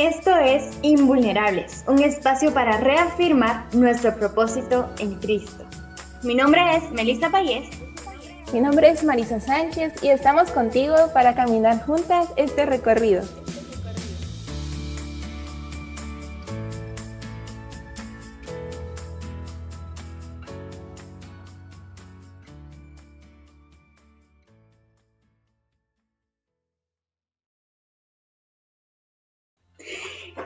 Esto es Invulnerables, un espacio para reafirmar nuestro propósito en Cristo. Mi nombre es Melissa Payés. Mi nombre es Marisa Sánchez y estamos contigo para caminar juntas este recorrido.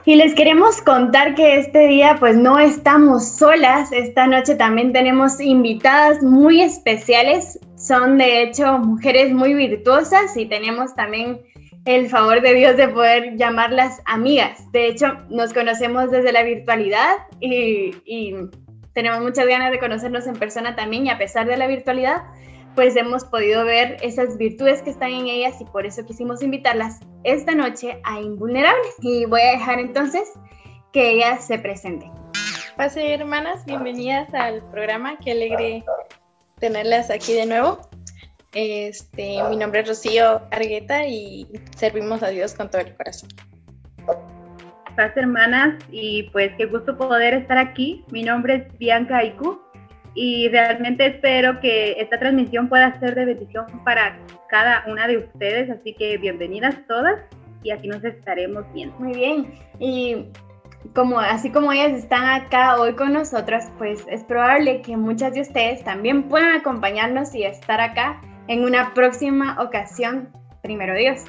Y les queremos contar que este día pues no estamos solas, esta noche también tenemos invitadas muy especiales, son de hecho mujeres muy virtuosas y tenemos también el favor de Dios de poder llamarlas amigas. De hecho, nos conocemos desde la virtualidad y, y tenemos muchas ganas de conocernos en persona también y a pesar de la virtualidad, pues hemos podido ver esas virtudes que están en ellas y por eso quisimos invitarlas esta noche a Invulnerables. Y voy a dejar entonces que ellas se presenten. Pase, hermanas, bienvenidas al programa. Qué alegre tenerlas aquí de nuevo. Este, mi nombre es Rocío Argueta y servimos a Dios con todo el corazón. Paz, hermanas, y pues qué gusto poder estar aquí. Mi nombre es Bianca Aiku y realmente espero que esta transmisión pueda ser de bendición para cada una de ustedes, así que bienvenidas todas y aquí nos estaremos viendo. Muy bien, y como así como ellas están acá hoy con nosotras, pues es probable que muchas de ustedes también puedan acompañarnos y estar acá en una próxima ocasión, primero Dios.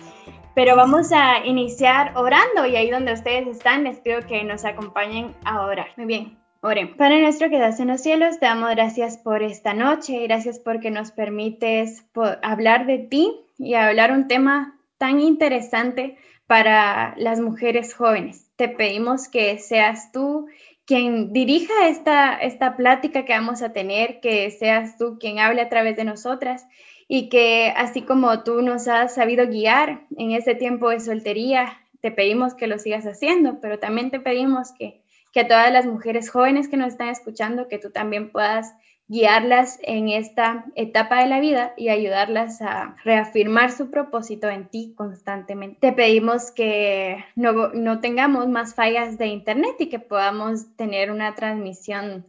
Pero vamos a iniciar orando y ahí donde ustedes están les pido que nos acompañen a orar. Muy bien. Oremos. Padre nuestro que das en los cielos, te damos gracias por esta noche, gracias porque nos permites hablar de ti y hablar un tema tan interesante para las mujeres jóvenes. Te pedimos que seas tú quien dirija esta, esta plática que vamos a tener, que seas tú quien hable a través de nosotras y que así como tú nos has sabido guiar en este tiempo de soltería, te pedimos que lo sigas haciendo, pero también te pedimos que que a todas las mujeres jóvenes que nos están escuchando, que tú también puedas guiarlas en esta etapa de la vida y ayudarlas a reafirmar su propósito en ti constantemente. Te pedimos que no, no, tengamos más fallas de internet y que podamos tener una transmisión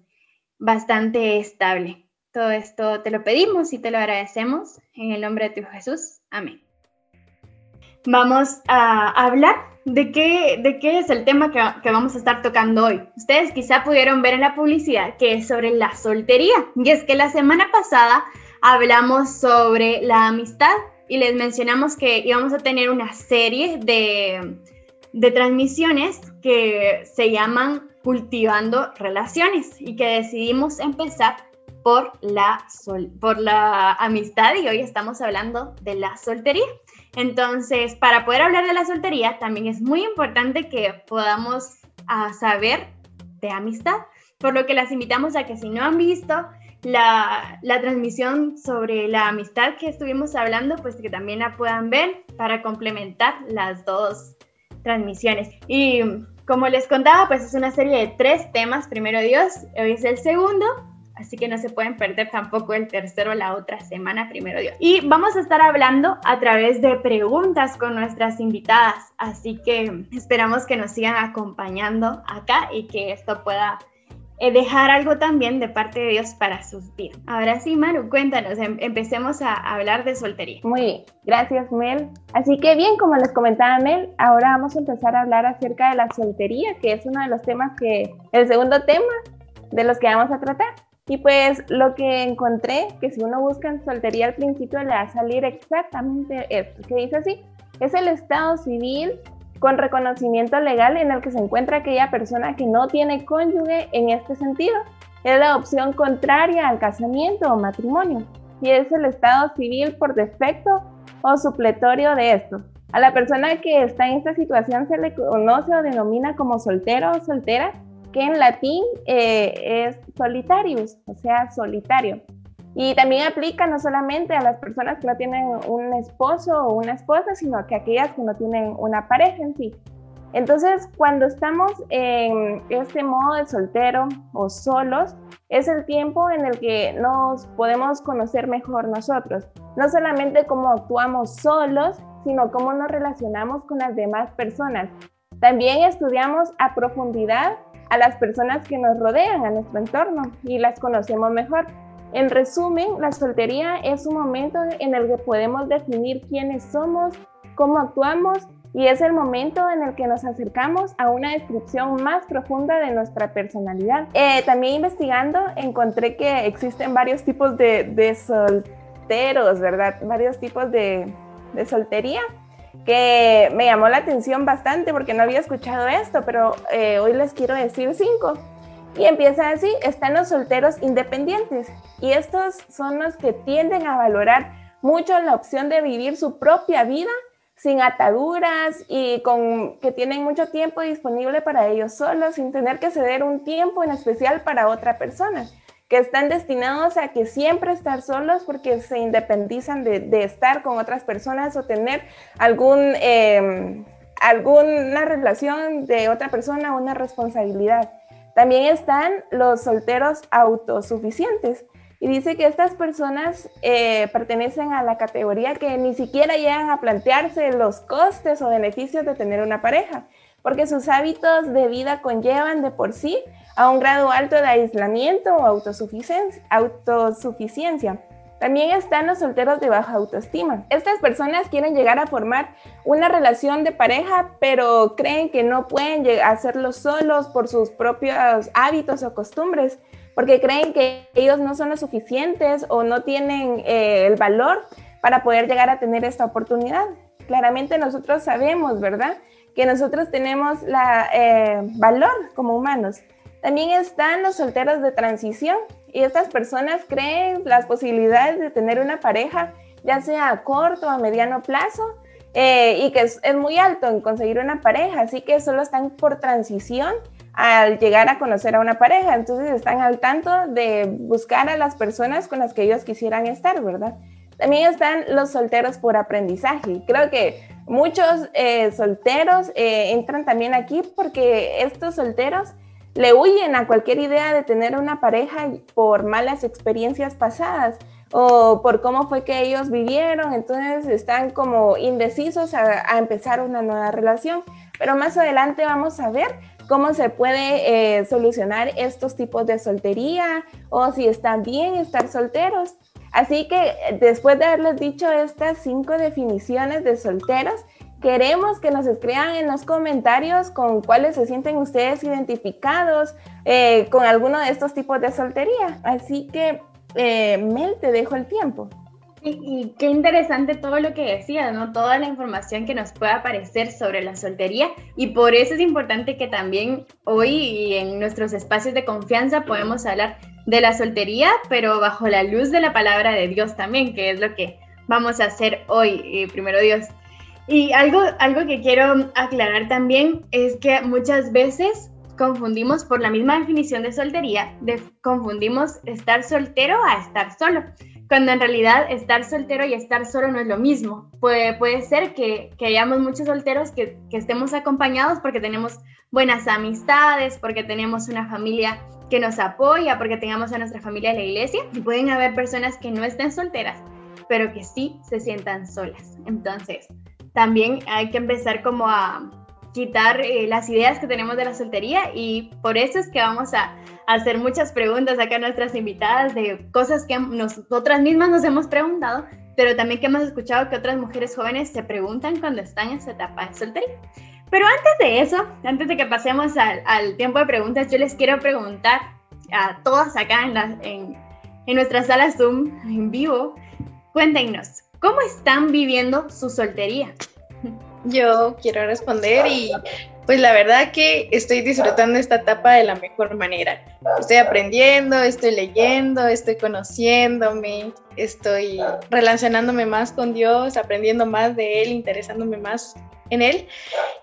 bastante estable. Todo esto te lo pedimos y te lo agradecemos en el nombre de tu Jesús. Amén. Vamos a hablar ¿De qué, ¿De qué es el tema que, vamos a estar tocando hoy? Ustedes quizá pudieron ver en la publicidad que es sobre la soltería. Y es que la semana pasada hablamos sobre la amistad y les mencionamos que íbamos a tener una serie de, de transmisiones que se llaman Cultivando Relaciones y que decidimos empezar por la, sol, por la amistad y hoy estamos hablando de la soltería. Entonces, para poder hablar de la soltería, también es muy importante que podamos ah, saber de amistad, por lo que las invitamos a que si no han visto la, la, transmisión sobre la amistad que estuvimos hablando, pues que también la puedan ver para complementar las dos transmisiones. Y como les contaba, pues es una serie de tres temas. Primero Dios, hoy es el segundo, Así que no se pueden perder tampoco el tercero la otra semana, primero Dios. Y vamos a estar hablando a través de preguntas con nuestras invitadas. Así que esperamos que nos sigan acompañando acá y que esto pueda eh, dejar algo también de parte de Dios para sus vidas. Ahora sí, Maru, cuéntanos, em, empecemos a hablar de soltería. Muy bien, gracias Mel. Así que bien, como les comentaba Mel, ahora vamos a empezar a hablar acerca de la soltería, que es uno de los temas que, el segundo tema de los que vamos a tratar. Y pues lo que encontré, que si uno busca en soltería al principio le va a salir exactamente esto, que dice así, es el estado civil con reconocimiento legal en el que se encuentra aquella persona que no tiene cónyuge en este sentido. Es la opción contraria al casamiento o matrimonio y es el estado civil por defecto o supletorio de esto. A la persona que está en esta situación se le conoce o denomina como soltero o soltera que en latín eh, es solitarius, o sea, solitario. Y también aplica no solamente a las personas que no tienen un esposo o una esposa, sino que a aquellas que no tienen una pareja en sí. Entonces, cuando estamos en este modo de soltero o solos, es el tiempo en el que nos podemos conocer mejor nosotros. No solamente cómo actuamos solos, sino cómo nos relacionamos con las demás personas. También estudiamos a profundidad a las personas que nos rodean, a nuestro entorno, y las conocemos mejor. En resumen, la soltería es un momento en el que podemos definir quiénes somos, cómo actuamos y es el momento en el que nos acercamos a una descripción más profunda de nuestra personalidad. Eh, también investigando encontré que existen varios tipos de, solteros, ¿verdad? Varios tipos de, de soltería que me llamó la atención bastante porque no había escuchado esto, pero eh, hoy les quiero decir cinco. Y empieza así, están los solteros independientes y estos son los que tienden a valorar mucho la opción de vivir su propia vida sin ataduras y con que tienen mucho tiempo disponible para ellos solos sin tener que ceder un tiempo en especial para otra persona que están destinados a que siempre estar solos porque se independizan de, estar con otras personas o tener algún, em, alguna relación de otra persona una responsabilidad. También están los solteros autosuficientes. Y dice que estas personas eh, pertenecen a la categoría que ni siquiera llegan a plantearse los costes o beneficios de tener una pareja, porque sus hábitos de vida conllevan de por sí a un grado alto de aislamiento o autosuficiencia. También están los solteros de baja autoestima. Estas personas quieren llegar a formar una relación de pareja, pero creen que no pueden hacerlo solos por sus propios hábitos o costumbres, porque creen que ellos no son lo suficientes o no tienen eh, el valor para poder llegar a tener esta oportunidad. Claramente nosotros sabemos, ¿verdad? Que nosotros tenemos la eh, valor como humanos también están los solteros de transición y estas personas creen las posibilidades de tener una pareja, ya sea a corto o a mediano plazo, eh, y que es, muy alto en conseguir una pareja, así que solo están por transición al llegar a conocer a una pareja, entonces están al tanto de buscar a las personas con las que ellos quisieran estar, ¿verdad? También están los solteros por aprendizaje. Creo que muchos eh, solteros eh, entran también aquí porque estos solteros le huyen a cualquier idea de tener una pareja por malas experiencias pasadas o por cómo fue que ellos vivieron, entonces están como indecisos a, empezar una nueva relación. Pero más adelante vamos a ver cómo se puede eh, solucionar estos tipos de soltería o si están bien estar solteros. Así que después de haberles dicho estas cinco definiciones de solteros, Queremos que nos escriban en los comentarios con cuáles se sienten ustedes identificados eh, con alguno de estos tipos de soltería. Así que, eh, Mel, te dejo el tiempo. Y, qué interesante todo lo que decías, ¿no? Toda la información que nos puede aparecer sobre la soltería. Y por eso es importante que también hoy y en nuestros espacios de confianza podemos hablar de la soltería, pero bajo la luz de la palabra de Dios también, que es lo que vamos a hacer hoy, eh, primero Dios. Y algo, algo que quiero aclarar también es que muchas veces confundimos por la misma definición de soltería, confundimos estar soltero a estar solo, cuando en realidad estar soltero y estar solo no es lo mismo. Puede, puede ser que, que hayamos muchos solteros que, que estemos acompañados porque tenemos buenas amistades, porque tenemos una familia que nos apoya, porque tengamos a nuestra familia en la iglesia, y pueden haber personas que no estén solteras, pero que sí se sientan solas. Entonces, también hay que empezar como a quitar eh, las ideas que tenemos de la soltería y por eso es que vamos a, hacer muchas preguntas acá a nuestras invitadas de cosas que nosotras mismas nos hemos preguntado, pero también que hemos escuchado que otras mujeres jóvenes se preguntan cuando están en esa etapa de soltería. Pero antes de eso, antes de que pasemos al, tiempo de preguntas, yo les quiero preguntar a todas acá en, en nuestra sala Zoom en vivo, cuéntenos, ¿Cómo están viviendo su soltería? Yo quiero responder y pues la verdad que estoy disfrutando esta etapa de la mejor manera. Estoy aprendiendo, estoy leyendo, estoy conociéndome, estoy relacionándome más con Dios, aprendiendo más de Él, interesándome más en Él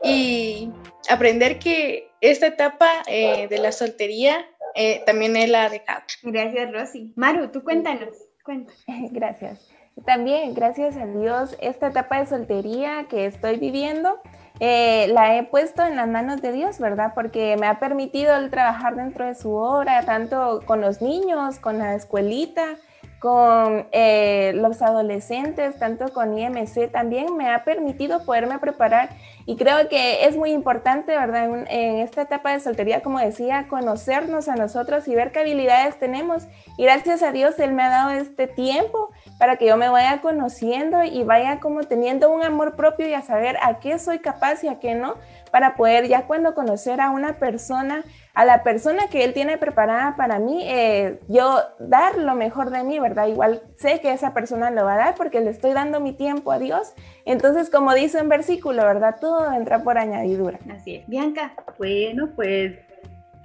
y aprender que esta etapa eh, de la soltería eh, también Él la ha dejado. Gracias, Rosy. Maru, tú cuéntanos. Cuéntanos. Gracias. También, gracias a Dios, esta etapa de soltería que estoy viviendo, eh, la he puesto en las manos de Dios, ¿verdad? Porque me ha permitido el trabajar dentro de su obra, tanto con los niños, con la escuelita, con eh, los adolescentes, tanto con IMC, también me ha permitido poderme preparar y creo que es muy importante, ¿verdad? En, esta etapa de soltería, como decía, conocernos a nosotros y ver qué habilidades tenemos. Y gracias a Dios, Él me ha dado este tiempo para que yo me vaya conociendo y vaya como teniendo un amor propio y a saber a qué soy capaz y a qué no, para poder ya cuando conocer a una persona, a la persona que él tiene preparada para mí, eh, yo dar lo mejor de mí, ¿verdad? Igual sé que esa persona lo va a dar porque le estoy dando mi tiempo a Dios. Entonces, como dice en versículo, ¿verdad? Todo entra por añadidura. Así es. Bianca. Bueno, pues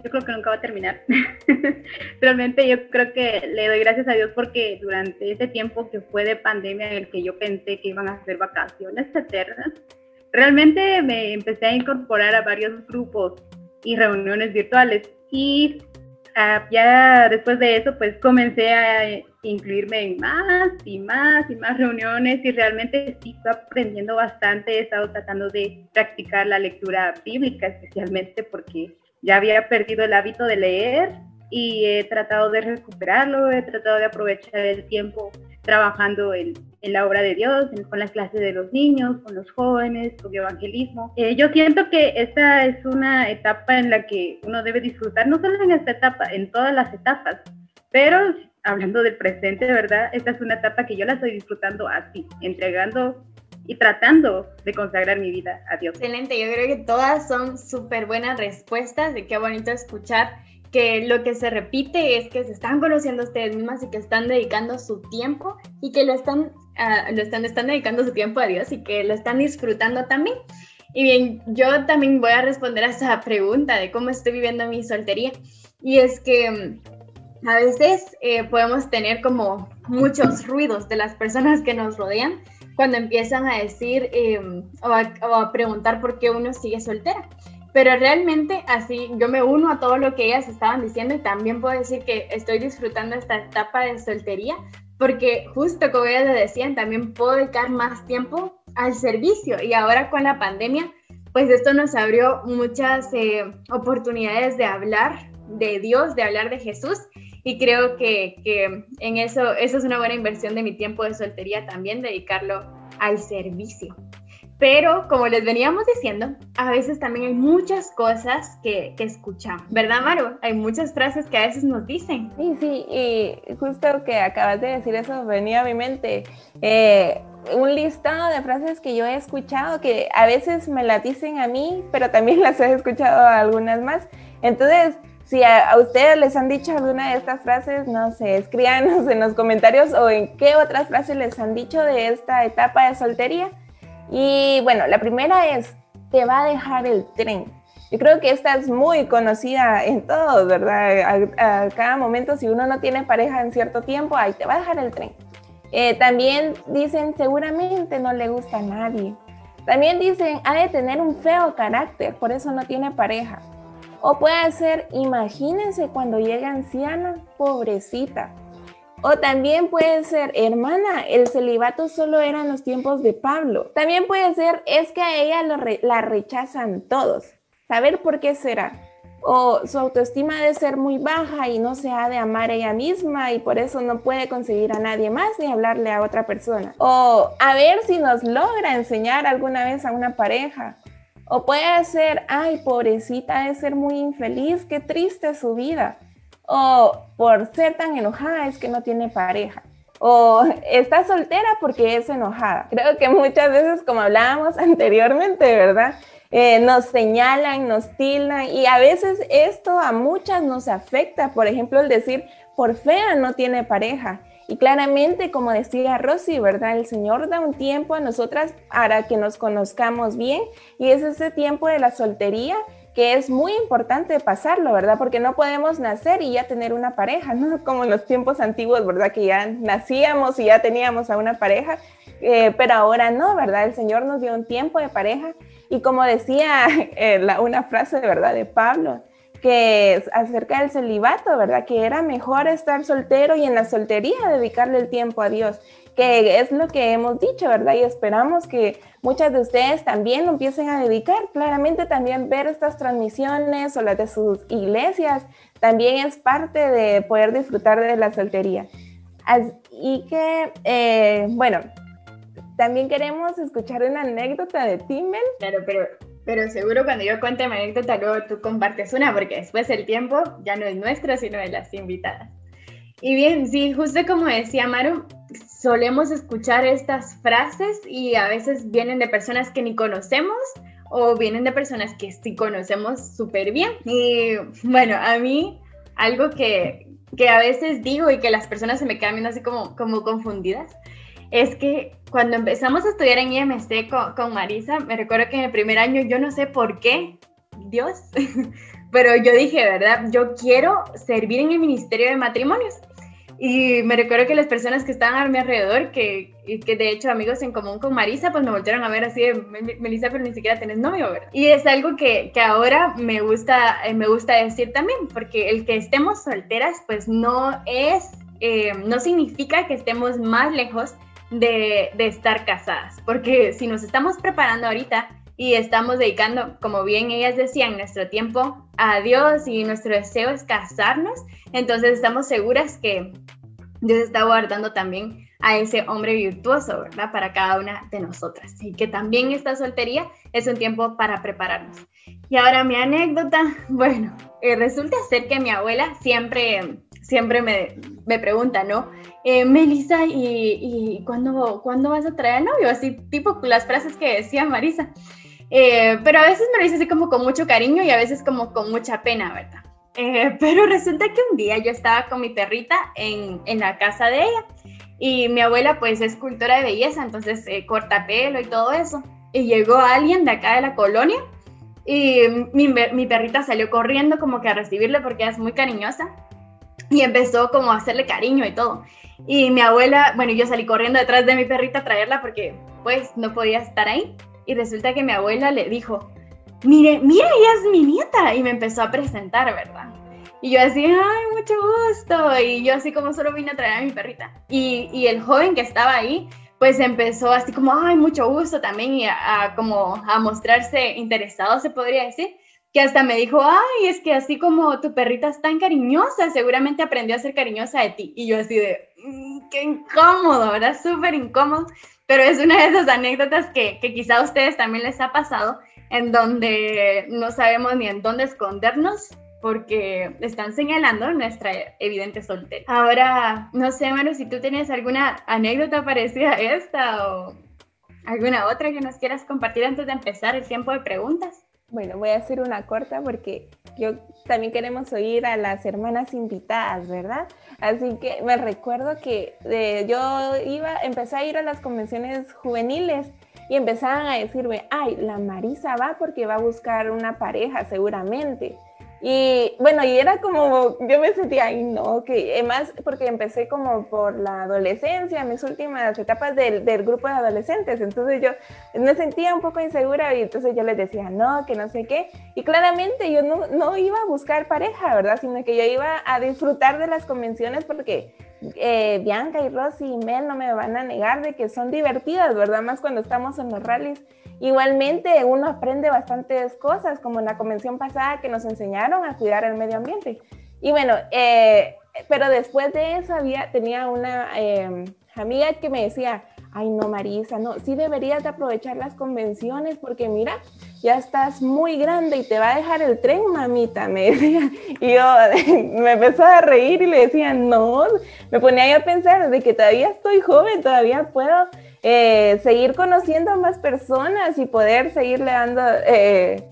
yo creo que nunca va a terminar. Realmente yo creo que le doy gracias a Dios porque durante ese tiempo que fue de pandemia en el que yo pensé que iban a ser vacaciones eternas, realmente me empecé a incorporar a varios grupos y reuniones virtuales. Y uh, ya después de eso pues comencé a incluirme en más y más y más reuniones y realmente sí estoy aprendiendo bastante, he estado tratando de practicar la lectura bíblica especialmente porque ya había perdido el hábito de leer y he tratado de recuperarlo, he tratado de aprovechar el tiempo trabajando en, en la obra de Dios, con las clases de los niños, con los jóvenes, con evangelismo. Eh, yo siento que esta es una etapa en la que uno debe disfrutar, no solo en esta etapa, en todas las etapas, pero hablando del presente, ¿verdad? Esta es una etapa que yo la estoy disfrutando así, entregando y tratando de consagrar mi vida a Dios. Excelente, yo creo que todas son súper buenas respuestas, de qué bonito escuchar que lo que se repite es que se están conociendo ustedes mismas y que están dedicando su tiempo y que lo están, uh, lo están, están dedicando su tiempo a Dios y que lo están disfrutando también. Y bien, yo también voy a responder a esa pregunta de cómo estoy viviendo mi soltería. Y es que mm, a veces eh, podemos tener como muchos ruidos de las personas que nos rodean cuando empiezan a decir em, o, a, preguntar por qué uno sigue soltera. Pero realmente así yo me uno a todo lo que ellas estaban diciendo y también puedo decir que estoy disfrutando esta etapa de soltería porque justo como ellas le decían, también puedo dedicar más tiempo al servicio y ahora con la pandemia, pues esto nos abrió muchas eh, oportunidades de hablar de Dios, de hablar de Jesús y creo que, que, en eso, eso es una buena inversión de mi tiempo de soltería también, dedicarlo al servicio. Pero como les veníamos diciendo, a veces también hay muchas cosas que, que, escuchamos, ¿verdad, Maru? Hay muchas frases que a veces nos dicen. Sí, sí, y justo que acabas de decir eso venía a mi mente. Eh, un listado de frases que yo he escuchado que a veces me las dicen a mí, pero también las he escuchado a algunas más. Entonces, si a, ustedes les han dicho alguna de estas frases, no sé, escríbanos en los comentarios o en qué otras frases les han dicho de esta etapa de soltería. Y bueno, la primera es, te va a dejar el tren. Yo creo que esta es muy conocida en todos, ¿verdad? A, cada momento, si uno no tiene pareja en cierto tiempo, ahí te va a dejar el tren. Eh, también dicen, seguramente no le gusta a nadie. También dicen, ha de tener un feo carácter, por eso no tiene pareja. O puede ser, imagínense cuando llega anciana, pobrecita. O también puede ser, hermana, el celibato solo era en los tiempos de Pablo. También puede ser, es que a ella la rechazan todos. Saber por qué será. O su autoestima debe ser muy baja y no se ha de amar ella misma y por eso no puede conseguir a nadie más ni hablarle a otra persona. O a ver si nos logra enseñar alguna vez a una pareja. O puede ser, ay, pobrecita, de ser muy infeliz, qué triste su vida. O por ser tan enojada es que no tiene pareja. O está soltera porque es enojada. Creo que muchas veces, como hablábamos anteriormente, ¿verdad? Eh, nos señalan, nos tildan y a veces esto a muchas nos afecta. Por ejemplo, el decir, por fea no tiene pareja. Y claramente, como decía Rosy, ¿verdad? El Señor da un tiempo a nosotras para que nos conozcamos bien y es ese tiempo de la soltería que es muy importante pasarlo, ¿verdad? Porque no podemos nacer y ya tener una pareja, ¿no? Como en los tiempos antiguos, ¿verdad? Que ya nacíamos y ya teníamos a una pareja, eh, pero ahora no, ¿verdad? El Señor nos dio un tiempo de pareja y como decía eh, una frase, ¿verdad? De Pablo, que es acerca del celibato, ¿verdad? Que era mejor estar soltero y en la soltería dedicarle el tiempo a Dios, que es lo que hemos dicho, ¿verdad? Y esperamos que muchas de ustedes también empiecen a dedicar. Claramente también ver estas transmisiones o las de sus iglesias también es parte de poder disfrutar de la soltería. y que, eh, bueno, también queremos escuchar una anécdota de Timmel. Claro, pero, pero seguro cuando yo cuente mi anécdota, luego tú compartes una, porque después el tiempo ya no es nuestro, sino de las invitadas. Y bien, sí, justo como decía Maru, solemos escuchar estas frases y a veces vienen de personas que ni conocemos o vienen de personas que sí conocemos súper bien. Y bueno, a mí algo que, que, a veces digo y que las personas se me quedan viendo así como, como confundidas es que cuando empezamos a estudiar en IMC con, con Marisa, me recuerdo que en el primer año yo no sé por qué, Dios, pero yo dije, ¿verdad? Yo quiero servir en el Ministerio de Matrimonios. Y me recuerdo que las personas que estaban a mi alrededor, que, que de hecho amigos en común con Marisa, pues me volvieron a ver así de, Melissa, pero ni siquiera tenés novio, ¿verdad? Y es algo que, que ahora me gusta, eh, me gusta decir también, porque el que estemos solteras, pues no es, eh, no significa que estemos más lejos de, de estar casadas, porque si nos estamos preparando ahorita, y estamos dedicando, como bien ellas decían, nuestro tiempo a Dios y nuestro deseo es casarnos, entonces estamos seguras que Dios está guardando también a ese hombre virtuoso, ¿verdad? Para cada una de nosotras. Y que también esta soltería es un tiempo para prepararnos. Y ahora mi anécdota, bueno, eh, resulta ser que mi abuela siempre, siempre me, me pregunta, ¿no? Eh, Melissa, ¿y, y ¿cuándo, ¿cuándo, vas a traer al novio? Así tipo las frases que decía Marisa. Eh, pero a veces me lo dice así como con mucho cariño y a veces como con mucha pena, ¿verdad? Eh, pero resulta que un día yo estaba con mi perrita en, en, la casa de ella y mi abuela pues es cultora de belleza, entonces eh, corta pelo y todo eso. Y llegó alguien de acá de la colonia y mi, mi perrita salió corriendo como que a recibirle porque es muy cariñosa y empezó como a hacerle cariño y todo. Y mi abuela, bueno, yo salí corriendo detrás de mi perrita a traerla porque pues no podía estar ahí y resulta que mi abuela le dijo, mire, mire, ella es mi nieta, y me empezó a presentar, ¿verdad? Y yo así, ay, mucho gusto, y yo así como solo vine a traer a mi perrita. Y, y el joven que estaba ahí, pues empezó así como, ay, mucho gusto también, y a, como a mostrarse interesado, se podría decir, que hasta me dijo, ay, es que así como tu perrita es tan cariñosa, seguramente aprendió a ser cariñosa de ti. Y yo así de, mm, qué incómodo, ¿verdad? Súper incómodo pero es una de esas anécdotas que, que quizá a ustedes también les ha pasado, en donde no sabemos ni en dónde escondernos porque están señalando nuestra evidente soltera. Ahora, no sé, Manu, si tú tienes alguna anécdota parecida a esta o alguna otra que nos quieras compartir antes de empezar el tiempo de preguntas. Bueno, voy a hacer una corta porque yo también queremos oír a las hermanas invitadas, ¿verdad? Así que me recuerdo que eh, yo iba, empecé a ir a las convenciones juveniles y empezaban a decirme, ay, la Marisa va porque va a buscar una pareja seguramente. Y bueno, y era como, yo me sentía, ay no, que además porque empecé como por la adolescencia, mis últimas etapas del, del, grupo de adolescentes, entonces yo me sentía un poco insegura y entonces yo les decía, no, que no sé qué, y claramente yo no, no iba a buscar pareja, ¿verdad? Sino que yo iba a disfrutar de las convenciones porque eh, Bianca y Rosy y Mel no me van a negar de que son divertidas, ¿verdad? Más cuando estamos en los rallies. Igualmente uno aprende bastantes cosas, como en la convención pasada que nos enseñaron a cuidar el medio ambiente. Y bueno, eh, pero después de eso había, tenía una eh, amiga que me decía, ay no Marisa, no, sí deberías de aprovechar las convenciones porque mira, ya estás muy grande y te va a dejar el tren, mamita, me decía. Y yo me empezó a reír y le decía, no, me ponía a pensar de que todavía estoy joven, todavía puedo eh, seguir conociendo a más personas y poder seguirle dando, eh,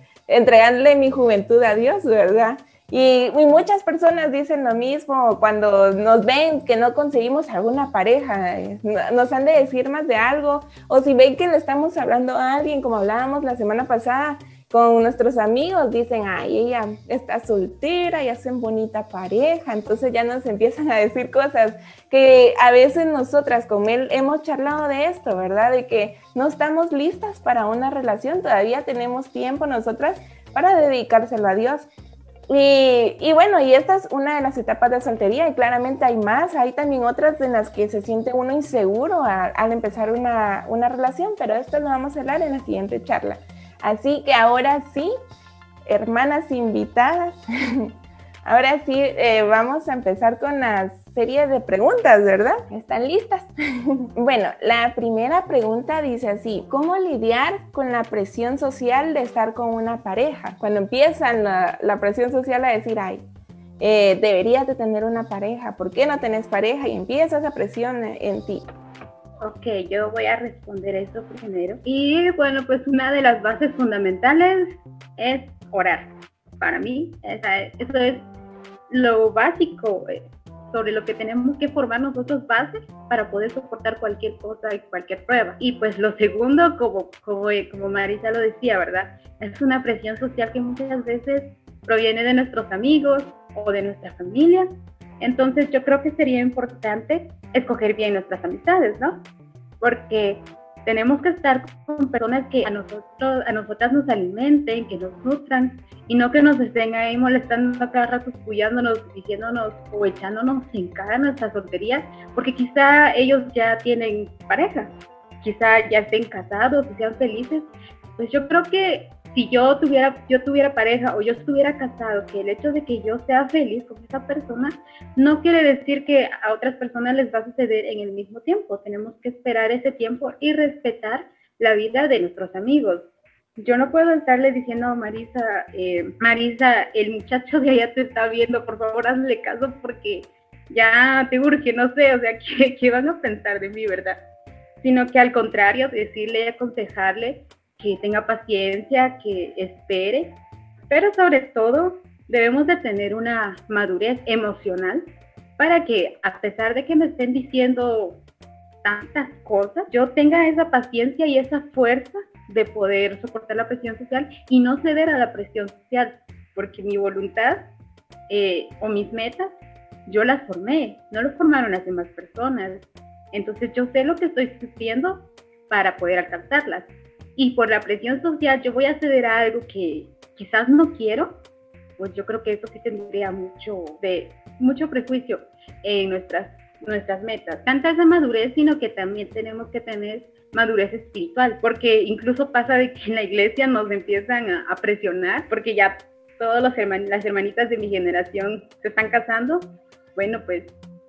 mi juventud a Dios, ¿verdad? Y, muchas personas dicen lo mismo cuando nos ven que no conseguimos alguna pareja, nos han de decir más de algo, o si ven que le estamos hablando a alguien, como hablábamos la semana pasada con nuestros amigos, dicen, ay, ella está soltera y hacen bonita pareja, entonces ya nos empiezan a decir cosas que a veces nosotras con él hemos charlado de esto, ¿verdad? De que no estamos listas para una relación, todavía tenemos tiempo nosotras para dedicárselo a Dios. Y, bueno, y esta es una de las etapas de soltería y claramente hay más, hay también otras en las que se siente uno inseguro al, empezar una, una, relación, pero esto lo vamos a hablar en la siguiente charla. Así que ahora sí, hermanas invitadas, ahora sí eh, vamos a empezar con las serie de preguntas, ¿verdad? ¿Están listas? bueno, la primera pregunta dice así, ¿cómo lidiar con la presión social de estar con una pareja? Cuando empiezan la, presión social a decir, ay, eh, deberías de tener una pareja, ¿por qué no tenés pareja? Y empieza esa presión en ti. Ok, yo voy a responder eso primero. Y bueno, pues una de las bases fundamentales es orar. Para mí, eso es lo básico eh, sobre lo que tenemos que formar nosotros bases para poder soportar cualquier cosa y cualquier prueba. Y pues lo segundo, como, como, como Marisa lo decía, ¿verdad? Es una presión social que muchas veces proviene de nuestros amigos o de nuestra familia entonces yo creo que sería importante escoger bien nuestras amistades, ¿no? Porque tenemos que estar con personas que a nosotros, a nosotras nos alimenten, que nos nutran y no que nos estén ahí molestando cada rato, escuchándonos, diciéndonos o echándonos en cara nuestra soltería, porque quizá ellos ya tienen pareja, quizá ya estén casados y sean felices. Pues yo creo que si yo tuviera, yo tuviera pareja o yo estuviera casado, que el hecho de que yo sea feliz con esa persona no quiere decir que a otras personas les va a suceder en el mismo tiempo. Tenemos que esperar ese tiempo y respetar la vida de nuestros amigos. Yo no puedo estarle diciendo a Marisa, eh, Marisa, el muchacho de allá te está viendo, por favor hazle caso porque ya te urge, no sé, o sea, ¿qué, qué van a pensar de mí, verdad? Sino que al contrario, decirle, aconsejarle que tenga paciencia, que espere, pero sobre todo debemos de tener una madurez emocional para que a pesar de que me estén diciendo tantas cosas, yo tenga esa paciencia y esa fuerza de poder soportar la presión social y no ceder a la presión social, porque mi voluntad eh, o mis metas, yo las formé, no lo formaron las demás personas. Entonces yo sé lo que estoy sufriendo para poder alcanzarlas y por la presión social yo voy a ceder a algo que quizás no quiero, pues yo creo que eso sí tendría mucho, de, mucho prejuicio en nuestras, nuestras metas. Tanta esa madurez, sino que también tenemos que tener madurez espiritual, porque incluso pasa de que en la iglesia nos empiezan a, presionar, porque ya todas las hermanitas de mi generación se están casando, bueno, pues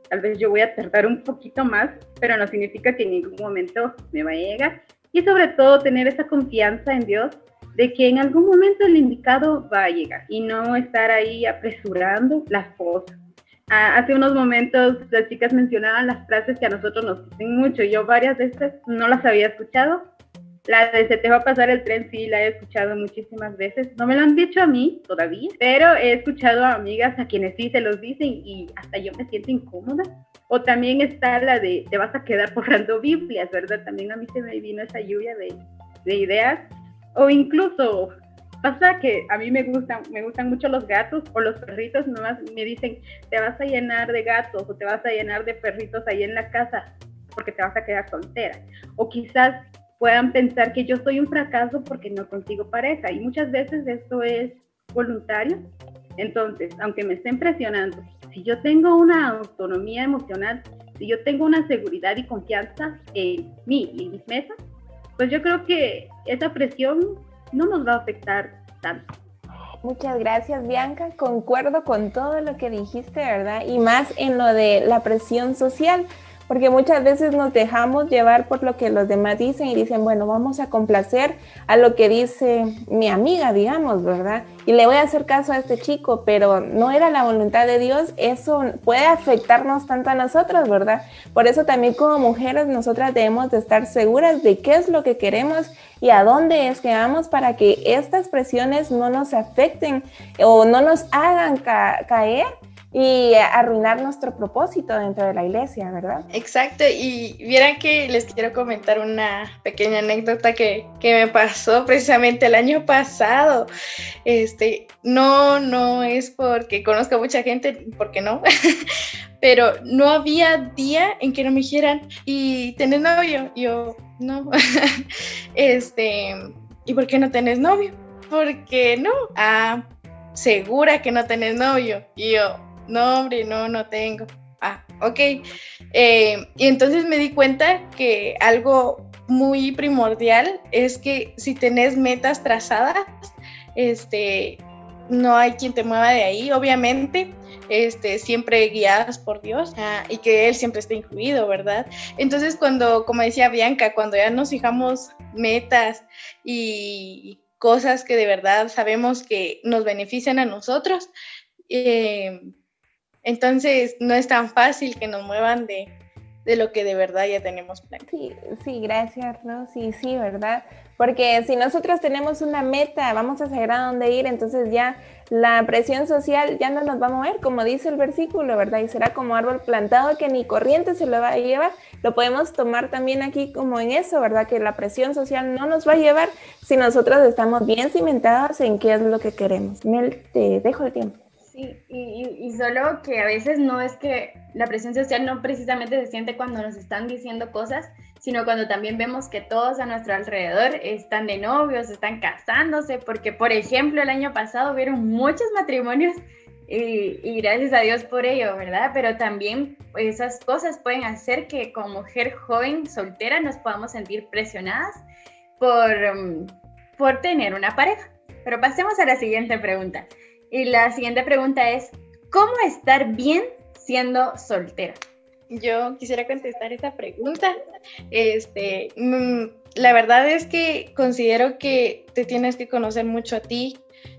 tal vez yo voy a tardar un poquito más, pero no significa que en ningún momento me vaya a llegar y sobre todo tener esa confianza en Dios de que en algún momento el indicado va a llegar y no estar ahí apresurando las cosas. hace unos momentos las chicas mencionaban las frases que a nosotros nos dicen mucho. Yo varias veces no las había escuchado. La de se te va a pasar el tren, sí, la he escuchado muchísimas veces. No me lo han dicho a mí todavía, pero he escuchado a amigas a quienes sí se los dicen y hasta yo me siento incómoda o también está la de te vas a quedar borrando Biblias, ¿verdad? También a mí se me vino esa lluvia de, de ideas. O incluso pasa que a mí me gustan, me gustan mucho los gatos o los perritos, nomás me dicen, te vas a llenar de gatos o te vas a llenar de perritos ahí en la casa porque te vas a quedar soltera. O quizás puedan pensar que yo soy un fracaso porque no consigo pareja. Y muchas veces esto es voluntario. Entonces, aunque me estén presionando, si yo tengo una autonomía emocional, si yo tengo una seguridad y confianza en mí y en mis metas, pues yo creo que esa presión no nos va a afectar tanto. Muchas gracias, Bianca. Concuerdo con todo lo que dijiste, ¿verdad? Y más en lo de la presión social porque muchas veces nos dejamos llevar por lo que los demás dicen y dicen, bueno, vamos a complacer a lo que dice mi amiga, digamos, ¿verdad? Y le voy a hacer caso a este chico, pero no era la voluntad de Dios, eso puede afectarnos tanto a nosotros, ¿verdad? Por eso también como mujeres nosotras debemos de estar seguras de qué es lo que queremos y a dónde es que vamos para que estas presiones no nos afecten o no nos hagan caer y arruinar nuestro propósito dentro de la iglesia, ¿verdad? Exacto, y vieran que les quiero comentar una pequeña anécdota que, que me pasó precisamente el año pasado. Este, no, no es porque conozco a mucha gente, porque no, pero no había día en que no me dijeran, ¿y tenés novio? Yo, no. este, ¿y por qué no tenés novio? Porque no. Ah, segura que no tenés novio. Y yo, no, hombre, no, no tengo. Ah, ok. Eh, y entonces me di cuenta que algo muy primordial es que si tenés metas trazadas, este, no hay quien te mueva de ahí, obviamente. este, siempre guiadas por Dios ah, y que Él siempre esté incluido, ¿verdad? Entonces cuando, como decía Bianca, cuando ya nos fijamos metas y cosas que de verdad sabemos que nos benefician a nosotros, eh, entonces no es tan fácil que nos muevan de, de lo que de verdad ya tenemos planeado. Sí, sí, gracias, ¿no? Sí, ¿verdad? Porque si nosotros tenemos una meta, vamos a saber a dónde ir, entonces ya la presión social ya no nos va a mover, como dice el versículo, ¿verdad? Y será como árbol plantado que ni corriente se lo va a llevar. Lo podemos tomar también aquí como en eso, ¿verdad? Que la presión social no nos va a llevar si nosotros estamos bien cimentadas en qué es lo que queremos. Mel, te dejo el tiempo. Sí, y, solo que a veces no es que la presión social no precisamente se siente cuando nos están diciendo cosas, sino cuando también vemos que todos a nuestro alrededor están de novios, están casándose, porque por ejemplo el año pasado hubieron muchos matrimonios y, y, gracias a Dios por ello, ¿verdad? Pero también esas cosas pueden hacer que como mujer joven soltera nos podamos sentir presionadas por, mm, por tener una pareja. Pero pasemos a la siguiente pregunta. Y la siguiente pregunta es, ¿cómo estar bien siendo soltera? Yo quisiera contestar esta pregunta. Este, mm, la verdad es que considero que te tienes que conocer mucho a ti,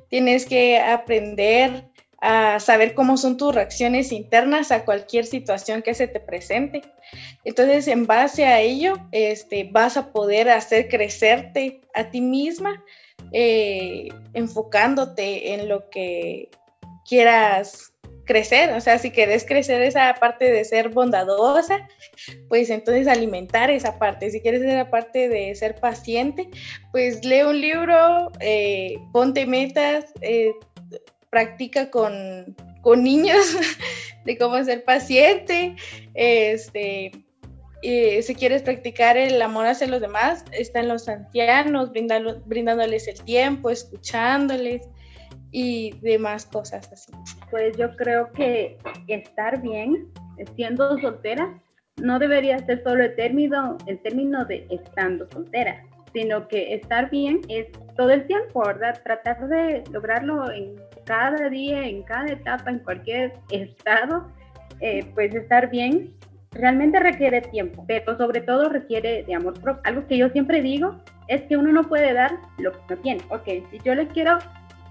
tienes que aprender a saber cómo son tus reacciones internas a cualquier situación que se te presente. Entonces, en base a ello, este, vas a poder hacer crecerte a ti misma eh, enfocándote en lo que quieras crecer, o sea, si quieres crecer esa parte de ser bondadosa, pues entonces alimentar esa parte, si quieres esa parte de ser paciente, pues lee un libro, eh, ponte metas, eh, practica con, con niños de cómo ser paciente, este, si quieres practicar el amor hacia los demás, están los ancianos, brindándoles el tiempo, escuchándoles y demás cosas así. Pues yo creo que estar bien, siendo soltera, no debería ser solo el término, el término de estando soltera, sino que estar bien es todo el tiempo, ¿verdad? Tratar de lograrlo en cada día, en cada etapa, en cualquier estado, eh, pues estar bien realmente requiere tiempo, pero sobre todo requiere de amor propio. Algo que yo siempre digo es que uno no puede dar lo que no tiene. Ok, si yo le quiero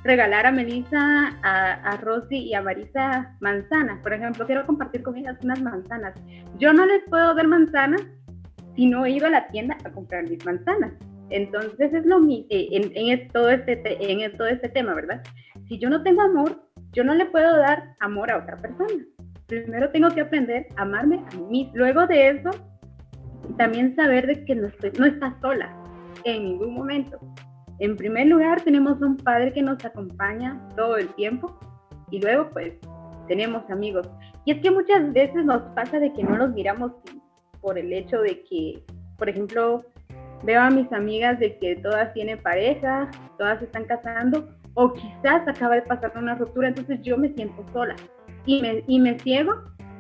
regalar a Melissa, a, Rosy y a Marisa manzanas, por ejemplo, quiero compartir con ellas unas manzanas. Yo no les puedo dar manzanas si no he ido a la tienda a comprar mis manzanas. Entonces es lo mismo eh, en, en, todo este, en todo este tema, ¿verdad? Si yo no tengo amor, yo no le puedo dar amor a otra persona primero tengo que aprender a amarme a mí. Luego de eso, también saber de que no, estoy, no sola en ningún momento. En primer lugar, tenemos un padre que nos acompaña todo el tiempo y luego pues tenemos amigos. Y es que muchas veces nos pasa de que no los miramos por el hecho de que, por ejemplo, veo a mis amigas de que todas tienen pareja, todas se están casando o quizás acaba de pasar una ruptura, entonces yo me siento sola y me, y me ciego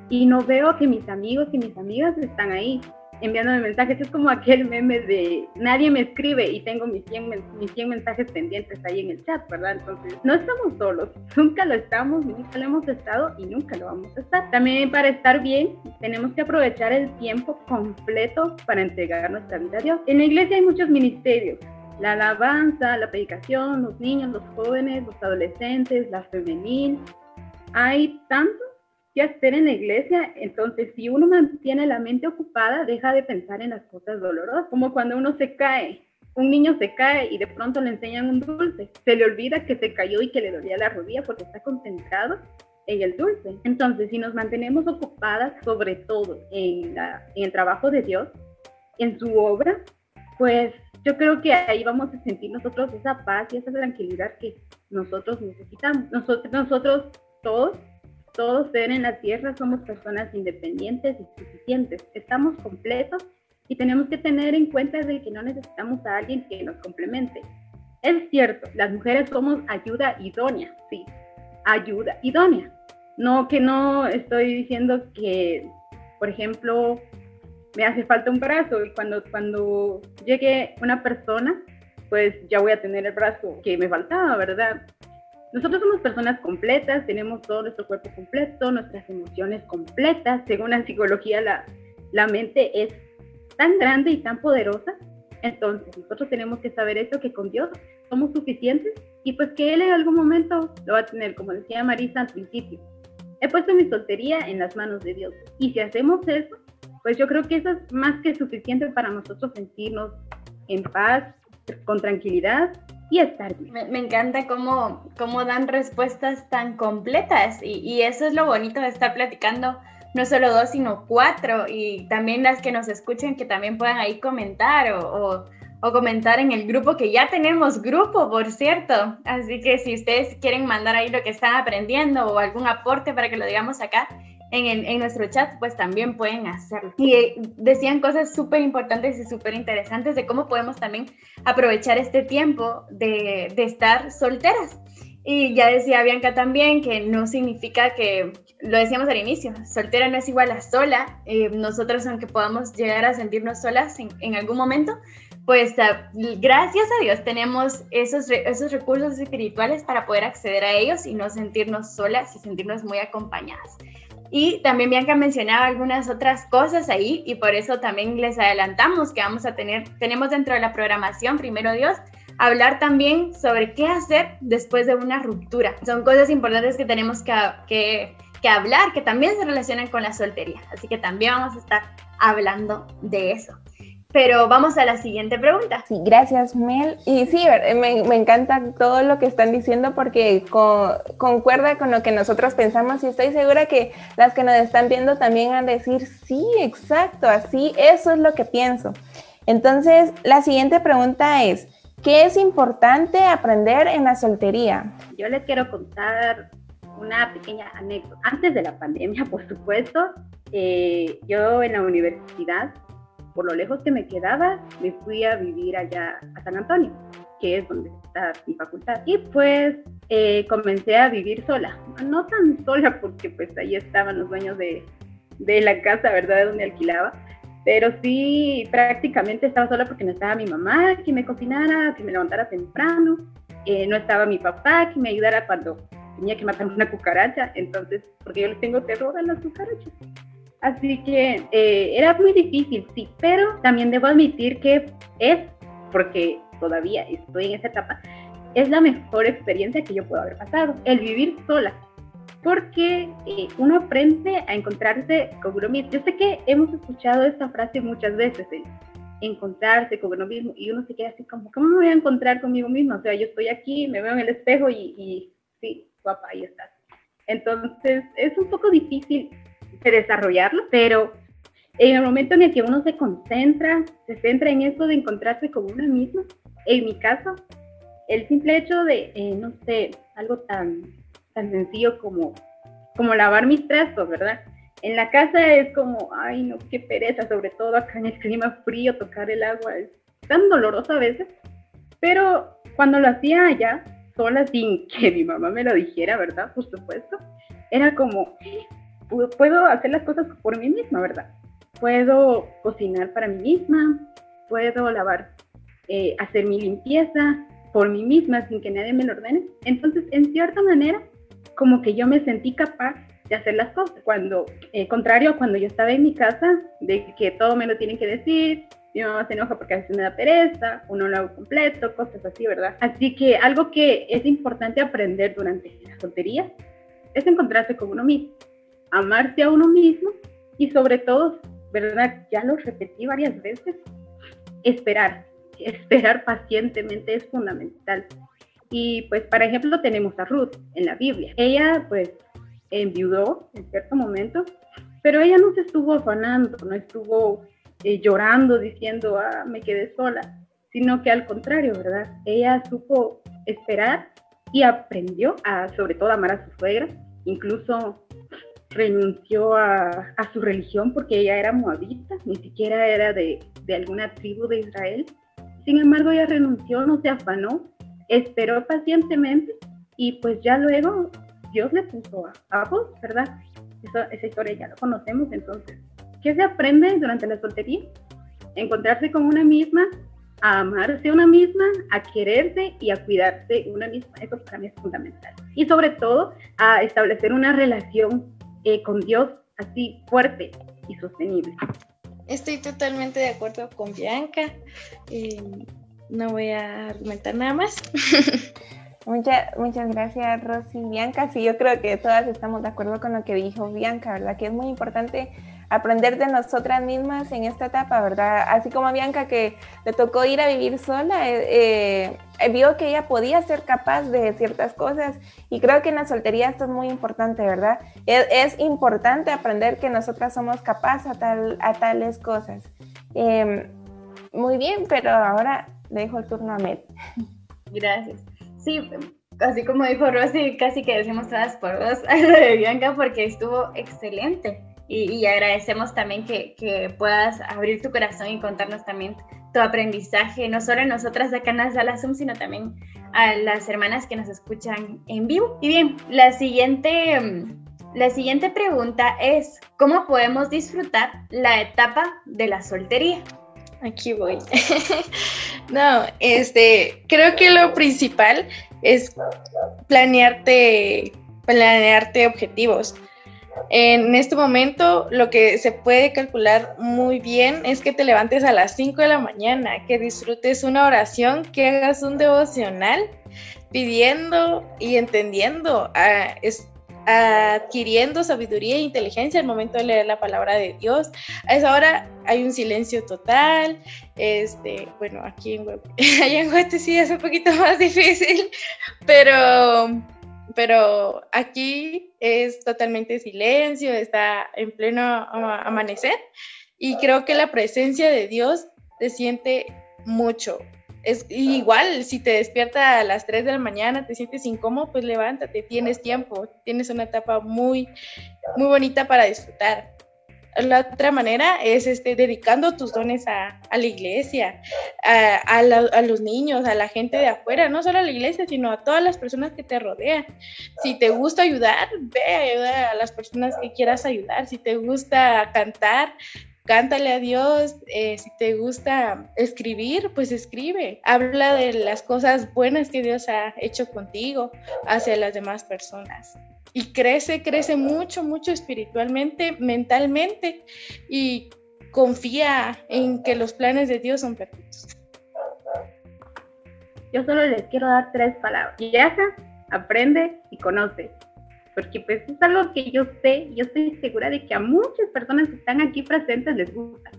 y no veo que mis amigos y mis amigas están ahí enviándome mensajes. Es como aquel meme de nadie me escribe y tengo mis 100, mis 100 mensajes pendientes ahí en el chat, ¿verdad? Entonces, no estamos solos, nunca lo estamos, nunca lo hemos estado y nunca lo vamos a estar. También para estar bien, tenemos que aprovechar el tiempo completo para entregar nuestra vida a Dios. En la iglesia hay muchos ministerios. La alabanza, la predicación, los niños, los jóvenes, los adolescentes, la femenil, hay tanto que hacer en la iglesia, entonces si uno mantiene la mente ocupada, deja de pensar en las cosas dolorosas, como cuando uno se cae. Un niño se cae y de pronto le enseñan un dulce. Se le olvida que se cayó y que le dolía la rodilla porque está concentrado en el dulce. Entonces, si nos mantenemos ocupadas sobre todo en, el trabajo de Dios, en su obra, pues yo creo que ahí vamos a sentir nosotros esa paz y esa tranquilidad que nosotros necesitamos. Nosotros, nosotros todos, todos ser en la tierra somos personas independientes y suficientes. Estamos completos y tenemos que tener en cuenta de que no necesitamos a alguien que nos complemente. Es cierto, las mujeres somos ayuda idónea, sí, ayuda idónea. No que no estoy diciendo que, por ejemplo, me hace falta un brazo y cuando, cuando llegue una persona, pues ya voy a tener el brazo que me faltaba, ¿verdad? Nosotros somos personas completas, tenemos todo nuestro cuerpo completo, nuestras emociones completas. Según la psicología, la, la mente es tan grande y tan poderosa. Entonces, nosotros tenemos que saber eso, que con Dios somos suficientes y pues que Él en algún momento lo va a tener, como decía Marisa al principio. He puesto mi soltería en las manos de Dios. Y si hacemos eso, pues yo creo que eso es más que suficiente para nosotros sentirnos en paz, con tranquilidad y estar bien. Me, encanta cómo, cómo dan respuestas tan completas y, y, eso es lo bonito de estar platicando, no solo dos, sino cuatro y también las que nos escuchen que también puedan ahí comentar o, o, o comentar en el grupo, que ya tenemos grupo, por cierto. Así que si ustedes quieren mandar ahí lo que están aprendiendo o algún aporte para que lo digamos acá, en, en, nuestro chat, pues también pueden hacerlo. Y eh, decían cosas súper importantes y súper interesantes de cómo podemos también aprovechar este tiempo de, de, estar solteras. Y ya decía Bianca también que no significa que, lo decíamos al inicio, soltera no es igual a sola. Eh, nosotros, aunque podamos llegar a sentirnos solas en, en algún momento, pues ah, gracias a Dios tenemos esos, esos recursos espirituales para poder acceder a ellos y no sentirnos solas y sentirnos muy acompañadas. Y también Bianca mencionaba algunas otras cosas ahí y por eso también les adelantamos que vamos a tener, tenemos dentro de la programación, primero Dios, hablar también sobre qué hacer después de una ruptura. Son cosas importantes que tenemos que, que, que hablar, que también se relacionan con la soltería. Así que también vamos a estar hablando de eso. Pero vamos a la siguiente pregunta. Sí, gracias Mel. Y sí, me, me encanta todo lo que están diciendo porque concuerda con lo que nosotros pensamos y estoy segura que las que nos están viendo también van a decir, sí, exacto, así, eso es lo que pienso. Entonces, la siguiente pregunta es, ¿qué es importante aprender en la soltería? Yo les quiero contar una pequeña anécdota. Antes de la pandemia, por supuesto, eh, yo en la universidad por lo lejos que me quedaba, me fui a vivir allá a San Antonio, que es donde está mi facultad. Y pues eh, comencé a vivir sola, no tan sola porque pues ahí estaban los dueños de, la casa, ¿verdad?, donde alquilaba. Pero sí, prácticamente estaba sola porque no estaba mi mamá que me cocinara, que me levantara temprano, eh, no estaba mi papá que me ayudara cuando tenía que matar una cucaracha, entonces, porque yo le tengo terror a las cucarachas. Así que eh, era muy difícil, sí, pero también debo admitir que es, porque todavía estoy en esa etapa, es la mejor experiencia que yo puedo haber pasado, el vivir sola, porque eh, uno aprende a encontrarse con uno mismo. Yo sé que hemos escuchado esta frase muchas veces, encontrarse con uno mismo, y uno se queda así como, ¿cómo me voy a encontrar conmigo mismo? O sea, yo estoy aquí, me veo en el espejo y, y sí, guapa, ahí estás. Entonces, es un poco difícil de desarrollarlo, pero en el momento en el que uno se concentra, se centra en eso de encontrarse con una misma, en mi caso, el simple hecho de, eh, no sé, algo tan, tan sencillo como, como lavar mis trastos, ¿verdad? En la casa es como, ay, no, qué pereza, sobre todo acá en el clima frío, tocar el agua es tan doloroso a veces, pero cuando lo hacía allá, sola, sin que mi mamá me lo dijera, ¿verdad? Por supuesto, era como, puedo hacer las cosas por mí misma, ¿verdad? Puedo cocinar para mí misma, puedo lavar, eh, hacer mi limpieza por mí misma sin que nadie me lo ordene. Entonces, en cierta manera, como que yo me sentí capaz de hacer las cosas. Cuando, eh, contrario cuando yo estaba en mi casa, de que todo me lo tienen que decir, mi mamá se enoja porque a veces me da pereza, uno lo hago completo, cosas así, ¿verdad? Así que algo que es importante aprender durante la soltería es encontrarse con uno mismo amarse a uno mismo y sobre todo, ¿verdad? Ya lo repetí varias veces, esperar, esperar pacientemente es fundamental. Y pues, por ejemplo, tenemos a Ruth en la Biblia. Ella pues enviudó en cierto momento, pero ella no se estuvo afanando, no estuvo eh, llorando diciendo, ah, me quedé sola, sino que al contrario, ¿verdad? Ella supo esperar y aprendió a, sobre todo, amar a su suegra, incluso renunció a, su religión porque ella era moabita, ni siquiera era de, alguna tribu de Israel. Sin embargo, ella renunció, no se afanó, esperó pacientemente y pues ya luego Dios le puso a, vos, ¿verdad? esa historia ya lo conocemos entonces. ¿Qué se aprende durante la soltería? Encontrarse con una misma a amarse una misma, a quererse y a cuidarse una misma. Eso para mí es fundamental. Y sobre todo a establecer una relación eh, con Dios así fuerte y sostenible. Estoy totalmente de acuerdo con Bianca. Eh, no voy a argumentar nada más. Muchas, muchas gracias, Rosy y Bianca. Sí, yo creo que todas estamos de acuerdo con lo que dijo Bianca, ¿verdad? Que es muy importante aprender de nosotras mismas en esta etapa, ¿verdad? Así como a Bianca que le tocó ir a vivir sola, eh, eh, vio que ella podía ser capaz de ciertas cosas y creo que en la soltería esto es muy importante, ¿verdad? Es, importante aprender que nosotras somos capaces a, tal, a tales cosas. Em, muy bien, pero ahora dejo el turno a Mel. Gracias. Sí, así como dijo Rosy, casi que decimos todas por dos a lo de Bianca porque estuvo excelente y, agradecemos también que, que, puedas abrir tu corazón y contarnos también aprendizaje, no solo a nosotras acá en la sala Zoom, sino también a las hermanas que nos escuchan en vivo. Y bien, la siguiente, la siguiente pregunta es, ¿cómo podemos disfrutar la etapa de la soltería? Aquí voy. no, este, creo que lo principal es planearte, planearte objetivos. En este momento lo que se puede calcular muy bien es que te levantes a las 5 de la mañana, que disfrutes una oración, que hagas un devocional pidiendo y entendiendo, adquiriendo sabiduría e inteligencia al momento de leer la palabra de Dios. A esa hora hay un silencio total. Este, bueno, aquí en en sí es un poquito más difícil, pero pero aquí es totalmente silencio, está en pleno amanecer y creo que la presencia de Dios se siente mucho. Es igual, si te despierta a las 3 de la mañana, te sientes incómodo, pues levántate, tienes tiempo, tienes una etapa muy, muy bonita para disfrutar la otra manera es este, dedicando tus dones a, la iglesia, a, los niños, a la gente de afuera, no solo a la iglesia, sino a todas las personas que te rodean. Si te gusta ayudar, ve a ayudar a las personas que quieras ayudar. Si te gusta cantar, cántale a Dios, eh, si te gusta escribir, pues escribe, habla de las cosas buenas que Dios ha hecho contigo hacia las demás personas y crece, crece mucho, mucho espiritualmente, mentalmente y confía en que los planes de Dios son perfectos. Yo solo les quiero dar tres palabras. Viaja, aprende y conoce. Porque pues es algo que yo sé, yo estoy segura de que a muchas personas que están aquí presentes les gusta.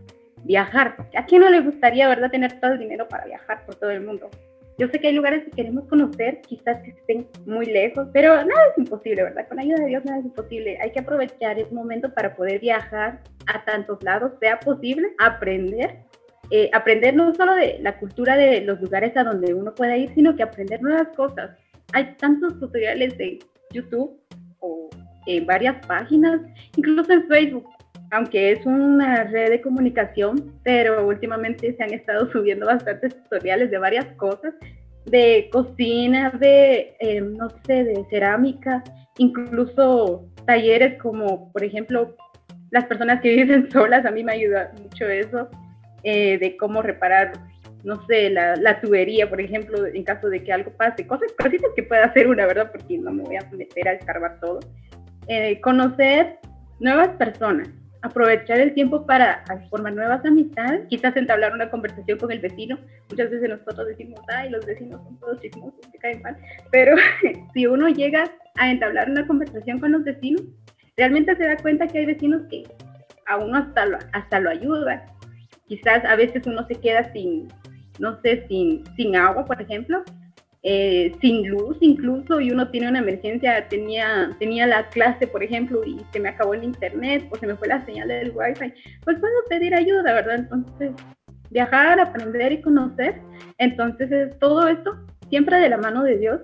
Viajar. ¿A quién no le gustaría, verdad, tener todo el dinero para viajar por todo el mundo? Yo sé que hay lugares que queremos conocer, quizás que estén muy lejos, pero nada es imposible, ¿verdad? Con ayuda de Dios nada es imposible. Hay que aprovechar ese momento para poder viajar a tantos lados, sea posible, aprender. Eh, aprender no solo de la cultura de los lugares a donde uno puede ir, sino que aprender nuevas cosas. Hay tantos tutoriales de YouTube o en varias páginas, incluso en Facebook, aunque es una red de comunicación, pero últimamente se han estado subiendo bastantes tutoriales de varias cosas, de cocina, de, eh, no sé, de cerámica, incluso talleres como, por ejemplo, las personas que viven solas, a mí me ayuda mucho eso, eh, de cómo reparar, no sé, la, tubería, por ejemplo, en caso de que algo pase, cosas, cositas que pueda hacer una, ¿verdad? Porque no me voy a meter a escarbar todo. Eh, conocer nuevas personas, aprovechar el tiempo para formar nuevas amistades, quizás entablar una conversación con el vecino. Muchas veces nosotros decimos, ay, los vecinos son todos chismosos, se caen mal, pero si uno llega a entablar una conversación con los vecinos, realmente se da cuenta que hay vecinos que a uno hasta lo, hasta lo ayudan. Quizás a veces uno se queda sin, no sé, sin, sin agua, por ejemplo, eh, sin luz incluso y uno tiene una emergencia, tenía, tenía la clase, por ejemplo, y se me acabó el internet o se me fue la señal del wifi, pues puedo pedir ayuda, ¿verdad? Entonces, viajar, aprender y conocer, entonces todo esto, siempre de la mano de Dios,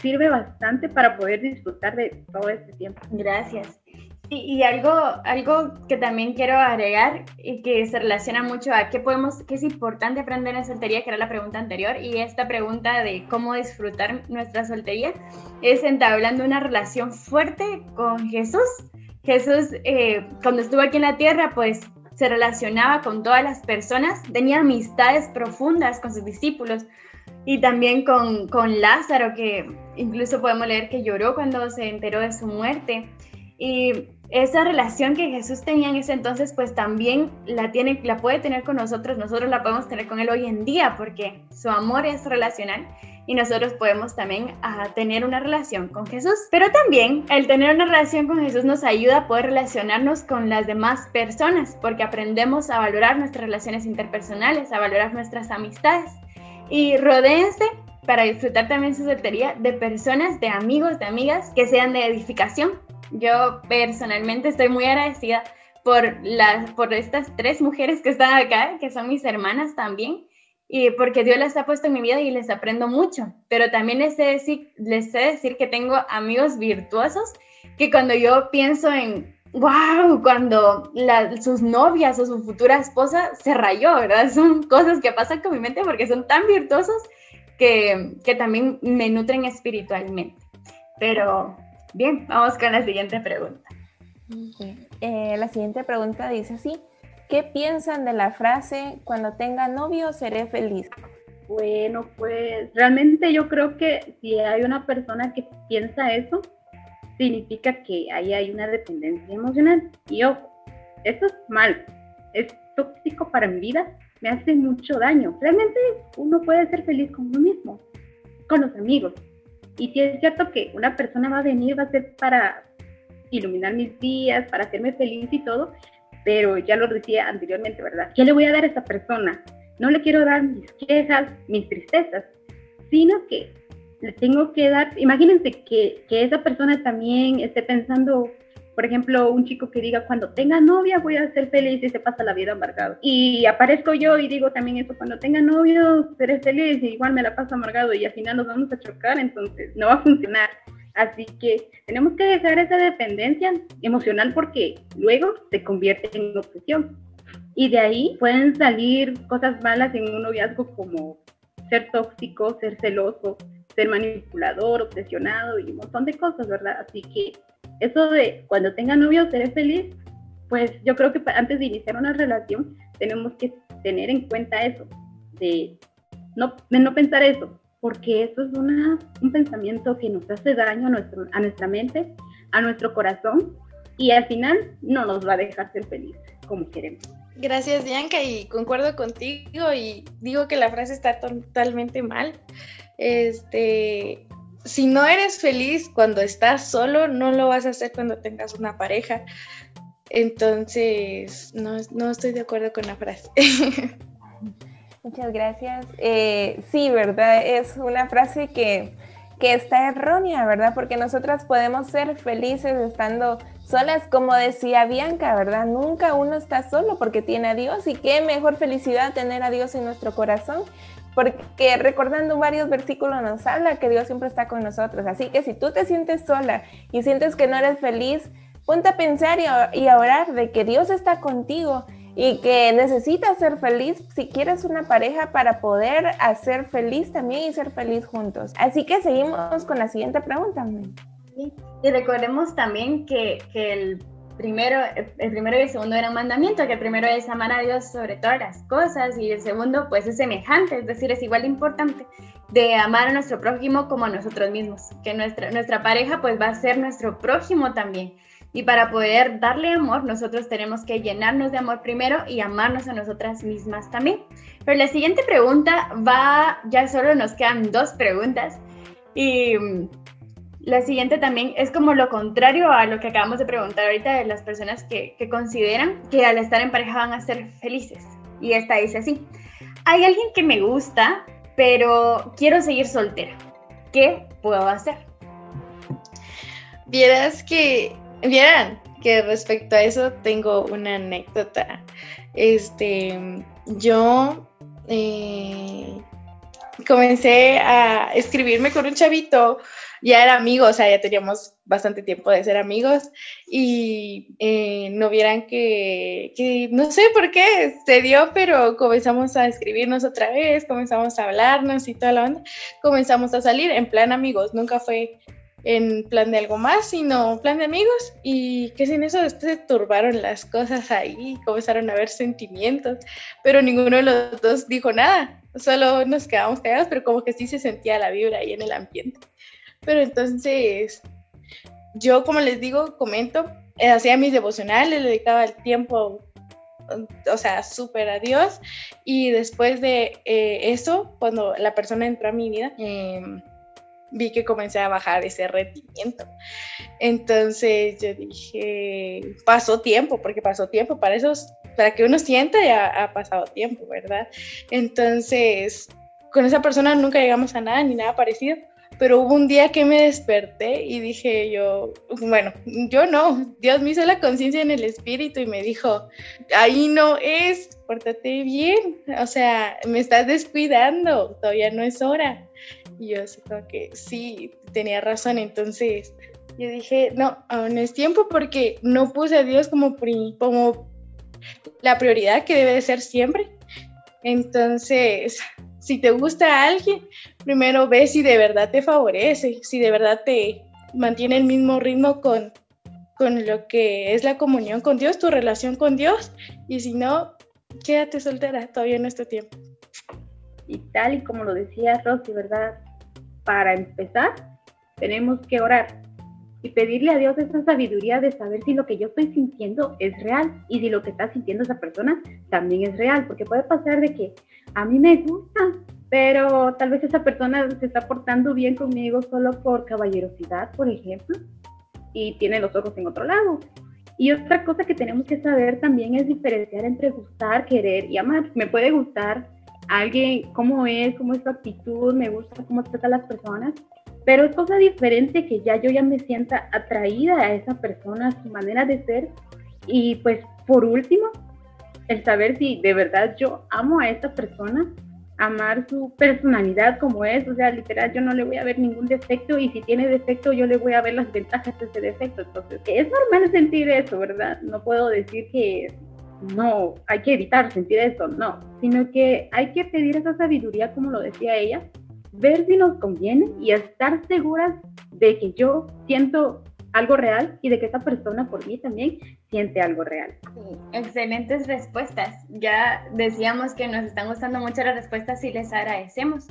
sirve bastante para poder disfrutar de todo este tiempo. Gracias. Y, algo, algo que también quiero agregar y que se relaciona mucho a qué podemos, qué es importante aprender en soltería, que era la pregunta anterior, y esta pregunta de cómo disfrutar nuestra soltería, es entablando una relación fuerte con Jesús. Jesús, eh, cuando estuvo aquí en la tierra, pues se relacionaba con todas las personas, tenía amistades profundas con sus discípulos y también con, con Lázaro, que incluso podemos leer que lloró cuando se enteró de su muerte. Esa relación que Jesús tenía en ese entonces, pues también la, tiene, la puede tener con nosotros, nosotros la podemos tener con Él hoy en día, porque su amor es relacional y nosotros podemos también ah, tener una relación con Jesús. Pero también el tener una relación con Jesús nos ayuda a poder relacionarnos con las demás personas, porque aprendemos a valorar nuestras relaciones interpersonales, a valorar nuestras amistades. Y rodéense para disfrutar también su soltería de personas, de amigos, de amigas que sean de edificación, yo personalmente estoy muy agradecida por, las, por estas tres mujeres que están acá, que son mis hermanas también, y porque Dios las ha puesto en mi vida y les aprendo mucho. Pero también les sé decir, les sé decir que tengo amigos virtuosos que cuando yo pienso en, wow, cuando sus novias o su futura esposa se rayó, ¿verdad? Son cosas que pasan con mi mente porque son tan virtuosos que, que también me nutren espiritualmente. Pero Bien, vamos con la siguiente pregunta. Eh, la siguiente pregunta dice así, ¿qué piensan de la frase cuando tenga novio seré feliz? Bueno, pues realmente yo creo que si hay una persona que piensa eso, significa que ahí hay una dependencia emocional. Y ojo, eso es mal, es tóxico para mi vida, me hace mucho daño. Realmente uno puede ser feliz con uno mismo, con los amigos, y sí es cierto que una persona va a venir, va a ser para iluminar mis días, para hacerme feliz y todo, pero ya lo decía anteriormente, ¿verdad? ¿Qué le voy a dar a esa persona? No le quiero dar mis quejas, mis tristezas, sino que le tengo que dar, imagínense que, que esa persona también esté pensando por ejemplo, un chico que diga, cuando tenga novia voy a ser feliz y se pasa la vida amargado. Y aparezco yo y digo también eso, cuando tenga novio seré feliz y igual me la paso amargado y al final nos vamos a chocar, entonces no va a funcionar. Así que tenemos que dejar esa dependencia emocional porque luego se convierte en obsesión. Y de ahí pueden salir cosas malas en un noviazgo como ser tóxico, ser celoso, ser manipulador, obsesionado y un montón de cosas, ¿verdad? Así que eso de cuando tenga novio seré feliz, pues yo creo que antes de iniciar una relación tenemos que tener en cuenta eso, de no, no pensar eso, porque eso es una, un pensamiento que nos hace daño a, nuestro, a nuestra mente, a nuestro corazón, y al final no nos va a dejar ser felices como queremos. Gracias, Bianca, y concuerdo contigo y digo que la frase está totalmente mal. Este, si no eres feliz cuando estás solo, no lo vas a hacer cuando tengas una pareja. Entonces, no, estoy de acuerdo con la frase. Muchas gracias. Eh, sí, ¿verdad? Es una frase que, que está errónea, ¿verdad? Porque nosotras podemos ser felices estando solas, como decía Bianca, ¿verdad? Nunca uno está solo porque tiene a Dios y qué mejor felicidad tener a Dios en nuestro corazón porque recordando varios versículos nos habla que Dios siempre está con nosotros. Así que si tú te sientes sola y sientes que no eres feliz, ponte a pensar y a, orar de que Dios está contigo y que necesitas ser feliz si quieres una pareja para poder hacer feliz también y ser feliz juntos. Así que seguimos con la siguiente pregunta. Y recordemos también que, que el primero, el primero y el segundo eran mandamientos, que el primero es amar a Dios sobre todas las cosas y el segundo pues es semejante, es decir, es igual de importante de amar a nuestro prójimo como a nosotros mismos, que nuestra, nuestra pareja pues va a ser nuestro prójimo también. Y para poder darle amor, nosotros tenemos que llenarnos de amor primero y amarnos a nosotras mismas también. Pero la siguiente pregunta va, ya solo nos quedan dos preguntas. Y la siguiente también es como lo contrario a lo que acabamos de preguntar ahorita de las personas que, consideran que al estar en pareja van a ser felices. Y esta dice así, hay alguien que me gusta, pero quiero seguir soltera. ¿Qué puedo hacer? Vieras que, vieran que respecto a eso tengo una anécdota. Este, yo eh, comencé a escribirme con un chavito ya era amigo, o sea, ya teníamos bastante tiempo de ser amigos y eh, no vieran que, que, no sé por qué se dio, pero comenzamos a escribirnos otra vez, comenzamos a hablarnos y toda la onda, comenzamos a salir en plan amigos, nunca fue en plan de algo más, sino plan de amigos y que sin eso después se turbaron las cosas ahí, comenzaron a haber sentimientos, pero ninguno de los dos dijo nada, solo nos quedamos callados, pero como que sí se sentía la vibra ahí en el ambiente. Pero entonces, yo como les digo, comento, eh, hacía mis devocionales, le dedicaba el tiempo o sea, súper a Dios. Y después de eh, eso, cuando la persona entró a mi vida, em, vi que comencé a bajar ese rendimiento. Entonces yo dije, pasó tiempo, porque pasó tiempo, para eso, para que uno sienta ya ha pasado tiempo, ¿verdad? Entonces, con esa persona nunca llegamos a nada, ni nada parecido, pero hubo un día que me desperté y dije yo, bueno, yo no, Dios me hizo la conciencia en el espíritu y me dijo, ahí no es, pórtate bien, o sea, me estás descuidando, todavía no es hora. Y yo así como que sí, tenía razón, entonces yo dije, no, aún es tiempo porque no puse a Dios como, como la prioridad que debe de ser siempre. Entonces, si te gusta a alguien, primero ve si de verdad te favorece, si de verdad te mantiene el mismo ritmo con, con lo que es la comunión con Dios, tu relación con Dios, y si no, quédate soltera, todavía no es tu tiempo. Y tal y como lo decía Rosy, ¿verdad? Para empezar, tenemos que orar y pedirle a Dios esa sabiduría de saber si lo que yo estoy sintiendo es real y si lo que está sintiendo esa persona también es real, porque puede pasar de que a mí me gusta, pero tal vez esa persona se está portando bien conmigo solo por caballerosidad, por ejemplo, y tiene los ojos en otro lado. Y otra cosa que tenemos que saber también es diferenciar entre gustar, querer y amar. Me puede gustar alguien, cómo es, cómo es su actitud, me gusta cómo trata a las personas, pero es cosa diferente que ya yo ya me sienta atraída a esa persona, a su manera de ser. Y pues por último, el saber si de verdad yo amo a esta persona, amar su personalidad como es, o sea, literal, yo no le voy a ver ningún defecto y si tiene defecto yo le voy a ver las ventajas de ese defecto. Entonces, es normal sentir eso, ¿verdad? No puedo decir que no, hay que evitar sentir eso, no, sino que hay que pedir esa sabiduría, como lo decía ella, ver si nos conviene y estar seguras de que yo siento algo real y de que esa persona por mí también siente algo real. excelentes respuestas. Ya decíamos que nos están gustando mucho las respuestas y les agradecemos.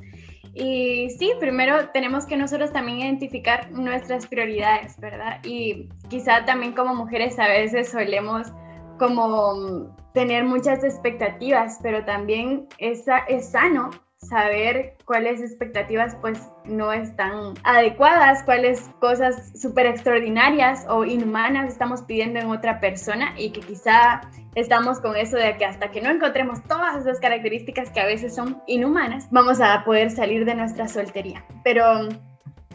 Y sí, primero tenemos que nosotros también identificar nuestras prioridades, ¿verdad? Y quizá también como mujeres a veces solemos como tener muchas expectativas, pero también es, es sano saber cuáles expectativas pues no están adecuadas, cuáles cosas súper extraordinarias o inhumanas estamos pidiendo en otra persona y que quizá estamos con eso de que hasta que no encontremos todas esas características que a veces son inhumanas, vamos a poder salir de nuestra soltería. Pero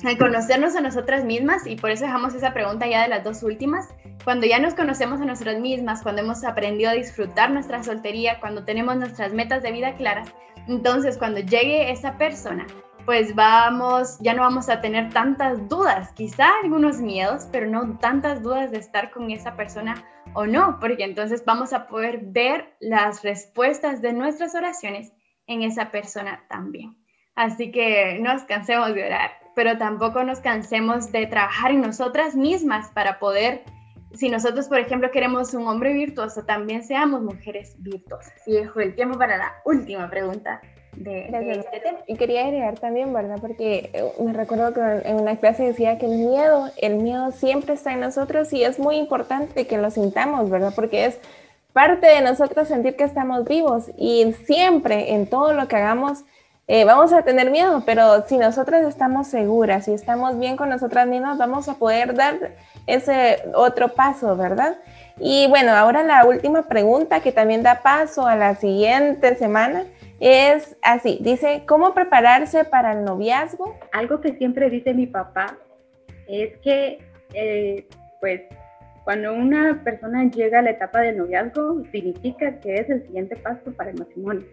al conocernos a nosotras mismas, y por eso dejamos esa pregunta ya de las dos últimas, cuando ya nos conocemos a nosotras mismas, cuando hemos aprendido a disfrutar nuestra soltería, cuando tenemos nuestras metas de vida claras, entonces, cuando llegue esa persona, pues vamos, ya no vamos a tener tantas dudas, quizá algunos miedos, pero no tantas dudas de estar con esa persona o no, porque entonces vamos a poder ver las respuestas de nuestras oraciones en esa persona también. Así que no nos cansemos de orar, pero tampoco nos cansemos de trabajar en nosotras mismas para poder, si nosotros, por ejemplo, queremos un hombre virtuoso, también seamos mujeres virtuosas. Y dejo el tiempo para la última pregunta. De, este tema. Y quería agregar también, ¿verdad? Porque eh, me recuerdo que en una clase decía que el miedo, el miedo siempre está en nosotros y es muy importante que lo sintamos, ¿verdad? Porque es parte de nosotros sentir que estamos vivos y siempre en todo lo que hagamos eh, vamos a tener miedo, pero si nosotras estamos seguras y estamos bien con nosotras mismas, vamos a poder dar ese otro paso, ¿verdad? Y bueno, ahora la última pregunta que también da paso a la siguiente semana es así, dice, ¿cómo prepararse para el noviazgo? Algo que siempre dice mi papá es que, eh, pues, cuando una persona llega a la etapa del noviazgo, significa que es el siguiente paso para el matrimonio.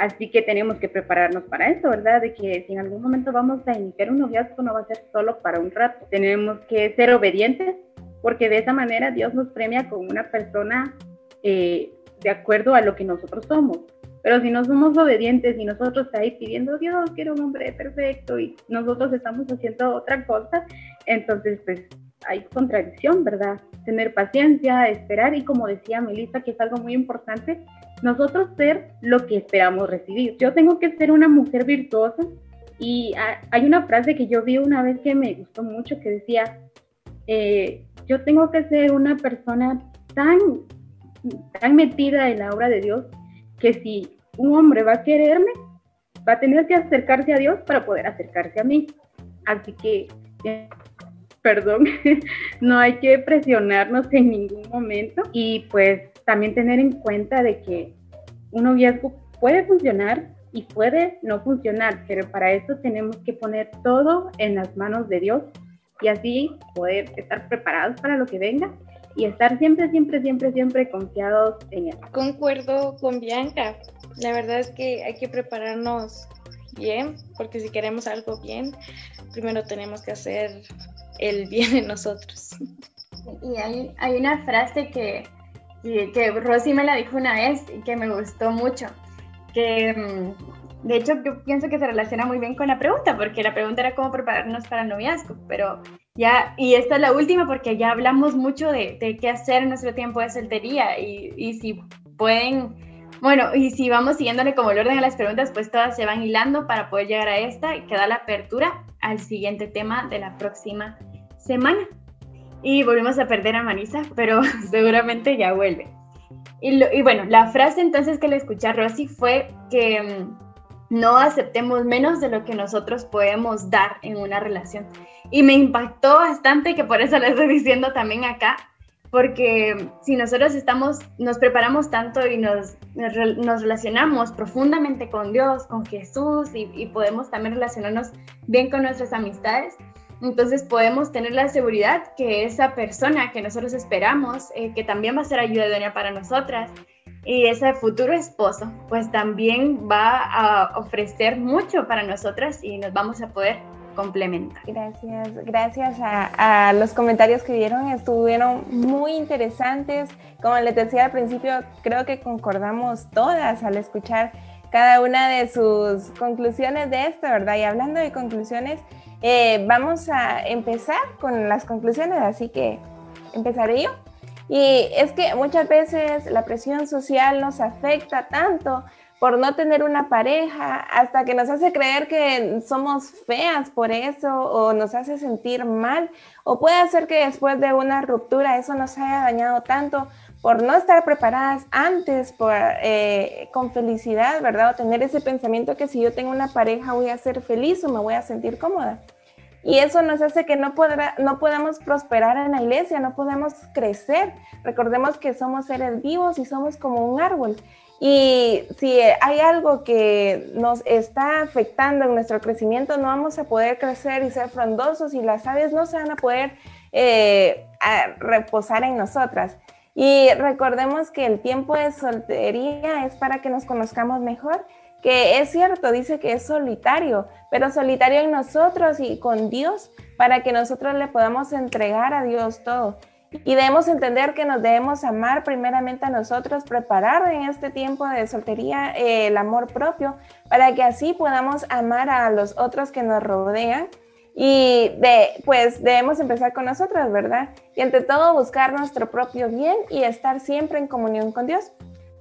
Así que tenemos que prepararnos para eso, ¿verdad? De que si en algún momento vamos a iniciar un noviazgo no va a ser solo para un rato. Tenemos que ser obedientes porque de esa manera Dios nos premia con una persona eh, de acuerdo a lo que nosotros somos. Pero si no somos obedientes y nosotros ahí pidiendo, Dios, quiero un hombre perfecto y nosotros estamos haciendo otra cosa, entonces pues hay contradicción, ¿verdad? Tener paciencia, esperar y como decía Melissa, que es algo muy importante, nosotros ser lo que esperamos recibir. Yo tengo que ser una mujer virtuosa y hay una frase que yo vi una vez que me gustó mucho que decía, eh, yo tengo que ser una persona tan, tan metida en la obra de Dios que si un hombre va a quererme, va a tener que acercarse a Dios para poder acercarse a mí. Así que perdón, no hay que presionarnos en ningún momento y pues también tener en cuenta de que un noviazgo puede funcionar y puede no funcionar, pero para eso tenemos que poner todo en las manos de Dios y así poder estar preparados para lo que venga y estar siempre, siempre, siempre, siempre confiados en Él. Concuerdo con Bianca. La verdad es que hay que prepararnos bien, porque si queremos algo bien, primero tenemos que hacer el bien en nosotros. Y hay, hay una frase que, que, Rosy me la dijo una vez y que me gustó mucho, que mm, de hecho yo pienso que se relaciona muy bien con la pregunta, porque la pregunta era cómo prepararnos para el noviazgo, pero ya, y esta es la última porque ya hablamos mucho de, qué hacer en nuestro tiempo de soltería y, y si pueden bueno, y si vamos siguiéndole como el orden de las preguntas, pues todas se van hilando para poder llegar a esta y queda la apertura al siguiente tema de la próxima semana. Y volvimos a perder a Marisa, pero seguramente ya vuelve. Y, bueno, la frase entonces que le escuché a Rosy fue que mm, no aceptemos menos de lo que nosotros podemos dar en una relación. Y me impactó bastante, que por eso le estoy diciendo también acá, porque si nosotros estamos, nos preparamos tanto y nos, nos relacionamos profundamente con Dios, con Jesús y podemos también relacionarnos bien con nuestras amistades, entonces podemos tener la seguridad que esa persona que nosotros esperamos, eh, que también va a ser ayuda idónea para nosotras, y ese futuro esposo, pues también va a ofrecer mucho para nosotras y nos vamos a poder complementar. Gracias, gracias a, a, los comentarios que dieron, estuvieron muy interesantes. Como les decía al principio, creo que concordamos todas al escuchar cada una de sus conclusiones de esto, ¿verdad? Y hablando de conclusiones, eh, vamos a empezar con las conclusiones, así que empezaré yo. Y es que muchas veces la presión social nos afecta tanto por no tener una pareja, hasta que nos hace creer que somos feas por eso o nos hace sentir mal, o puede ser que después de una ruptura eso nos haya dañado tanto por no estar preparadas antes, por, eh, con felicidad, ¿verdad? O tener ese pensamiento que si yo tengo una pareja voy a ser feliz o me voy a sentir cómoda. Y eso nos hace que no, podrá, podamos prosperar en la iglesia, no podemos crecer. Recordemos que somos seres vivos y somos como un árbol. Y si hay algo que nos está afectando en nuestro crecimiento, no vamos a poder crecer y ser frondosos y las aves no se van a poder eh, reposar en nosotras. Y recordemos que el tiempo de soltería es para que nos conozcamos mejor que es cierto, dice que es solitario, pero solitario en nosotros y con Dios para que nosotros le podamos entregar a Dios todo. Y debemos entender que nos debemos amar primeramente a nosotros, preparar en este tiempo de soltería eh, el amor propio para que así podamos amar a los otros que nos rodean. Y de, pues debemos empezar con nosotros, ¿verdad? Y ante todo buscar nuestro propio bien y estar siempre en comunión con Dios.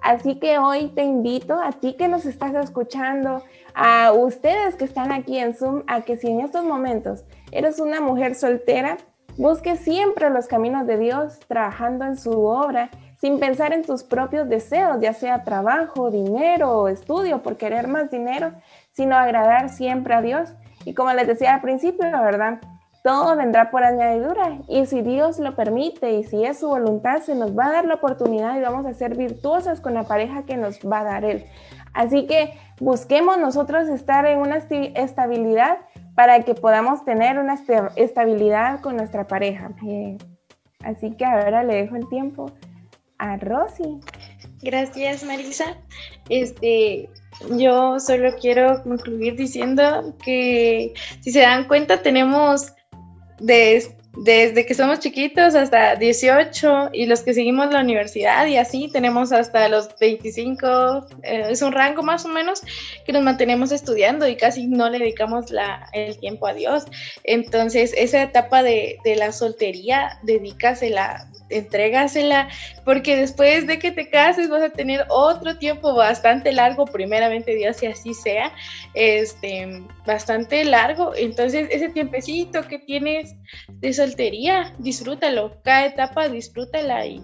Así que hoy te invito a ti que nos estás escuchando, a ustedes que están aquí en Zoom, a que si en estos momentos eres una mujer soltera, busque siempre los caminos de Dios trabajando en su obra sin pensar en tus propios deseos, ya sea trabajo, dinero o estudio por querer más dinero, sino agradar siempre a Dios. Y como les decía al principio, verdad, todo vendrá por añadidura y si Dios lo permite y si es su voluntad, se nos va a dar la oportunidad y vamos a ser virtuosas con la pareja que nos va a dar Él. Así que busquemos nosotros estar en una estabilidad para que podamos tener una estabilidad con nuestra pareja. Eh, así que ahora le dejo el tiempo a Rosy. Gracias, Marisa. Este, yo solo quiero concluir diciendo que si se dan cuenta tenemos de desde que somos chiquitos hasta 18 y los que seguimos la universidad y así tenemos hasta los 25, eh, es un rango más o menos que nos mantenemos estudiando y casi no le dedicamos la, el tiempo a Dios. Entonces esa etapa de, de la soltería, dedícasela entrégasela, porque después de que te cases vas a tener otro tiempo bastante largo, primeramente Dios, y así sea, este, bastante largo. Entonces, ese tiempecito que tienes de soltería, disfrútalo, cada etapa disfrútala y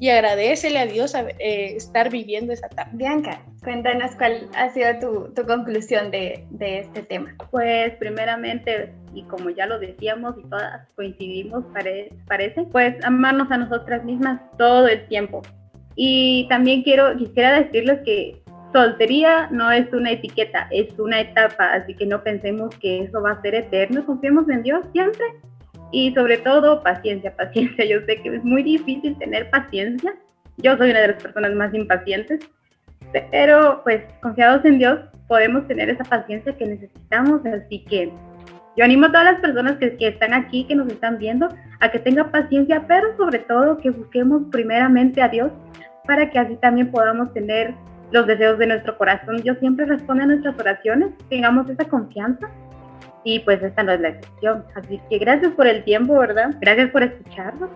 y agradecele a Dios eh, estar viviendo esa etapa. Bianca, cuéntanos cuál ha sido tu, tu conclusión de, de, este tema. Pues primeramente, y como ya lo decíamos y todas coincidimos, parece, pues amarnos a nosotras mismas todo el tiempo. Y también quiero, quisiera decirles que soltería no es una etiqueta, es una etapa, así que no pensemos que eso va a ser eterno, confiemos en Dios siempre y sobre todo paciencia, paciencia. Yo sé que es muy difícil tener paciencia. Yo soy una de las personas más impacientes, pero pues confiados en Dios podemos tener esa paciencia que necesitamos. Así que yo animo a todas las personas que, están aquí, que nos están viendo, a que tengan paciencia, pero sobre todo que busquemos primeramente a Dios para que así también podamos tener los deseos de nuestro corazón. Dios siempre responde a nuestras oraciones, tengamos esa confianza y pues esta no es la excepción. Así que gracias por el tiempo, ¿verdad? Gracias por escucharnos.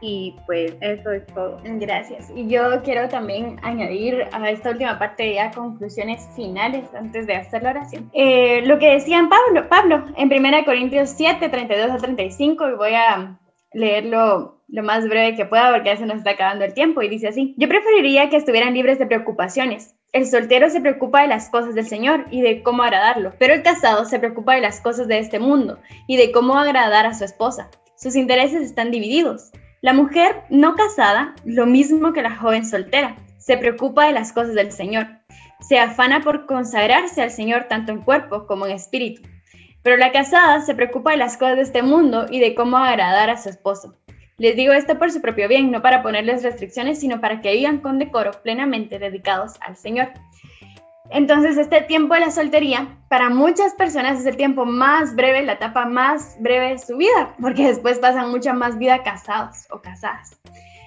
Y pues eso es todo. Gracias. Y yo quiero también añadir a esta última parte ya conclusiones finales antes de hacer la oración. Eh, lo que decían Pablo, Pablo en 1 Corintios 7, 32 a 35, y voy a leerlo lo más breve que pueda porque ya se nos está acabando el tiempo y dice así, yo preferiría que estuvieran libres de preocupaciones el soltero se preocupa de las cosas del Señor y de cómo agradarlo, pero el casado se preocupa de las cosas de este mundo y de cómo agradar a su esposa. Sus intereses están divididos. La mujer no casada, lo mismo que la joven soltera, se preocupa de las cosas del Señor. Se afana por consagrarse al Señor tanto en cuerpo como en espíritu. Pero la casada se preocupa de las cosas de este mundo y de cómo agradar a su esposo. Les digo esto por su propio bien, no para ponerles restricciones, sino para que vivan con decoro plenamente dedicados al Señor. Entonces, este tiempo de la soltería, para muchas personas es el tiempo más breve, la etapa más breve de su vida, porque después pasan mucha más vida casados o casadas.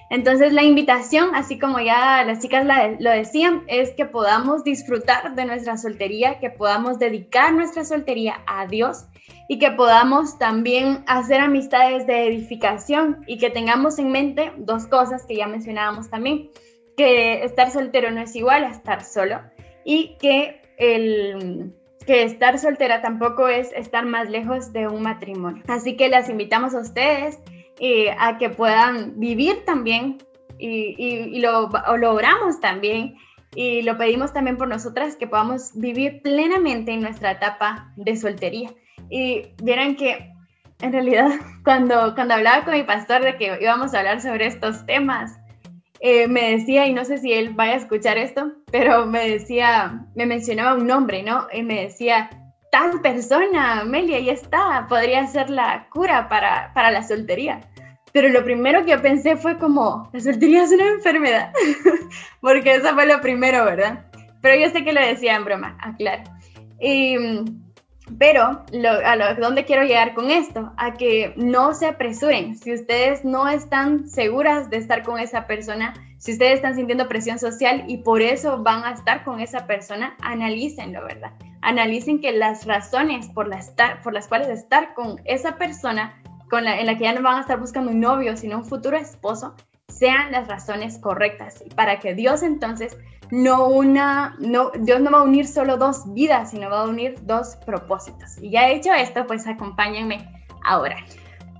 Entonces, la invitación, así como ya las chicas lo decían, es que podamos disfrutar de nuestra soltería, que podamos dedicar nuestra soltería a Dios y que podamos también hacer amistades de edificación y que tengamos en mente dos cosas que ya mencionábamos también, que estar soltero no es igual a estar solo y que el que estar soltera tampoco es estar más lejos de un matrimonio. Así que las invitamos a ustedes eh, a que puedan vivir también y, lo logramos también y lo pedimos también por nosotras que podamos vivir plenamente en nuestra etapa de soltería. Y vieran que en realidad cuando, cuando hablaba con mi pastor de que íbamos a hablar sobre estos temas, eh, me decía, y no sé si él vaya a escuchar esto, pero me decía, me mencionaba un nombre, ¿no? Y me decía, tal persona, Amelia, ya está, podría ser la cura para, para la soltería. Pero lo primero que pensé fue como, la soltería es una enfermedad, porque eso fue lo primero, ¿verdad? Pero yo sé que lo decía en broma, aclaro. Y pero a lo, ¿dónde quiero llegar con esto? A que no se apresuren. Si ustedes no están seguras de estar con esa persona, si ustedes están sintiendo presión social y por eso van a estar con esa persona, analícenlo, ¿verdad? Analicen que las razones por, las cuales estar con esa persona en la que ya no van a estar buscando un novio, sino un futuro esposo, sean las razones correctas para que Dios entonces no una, no, Dios no va a unir solo dos vidas, sino va a unir dos propósitos. Y ya he hecho esto, pues acompáñenme ahora.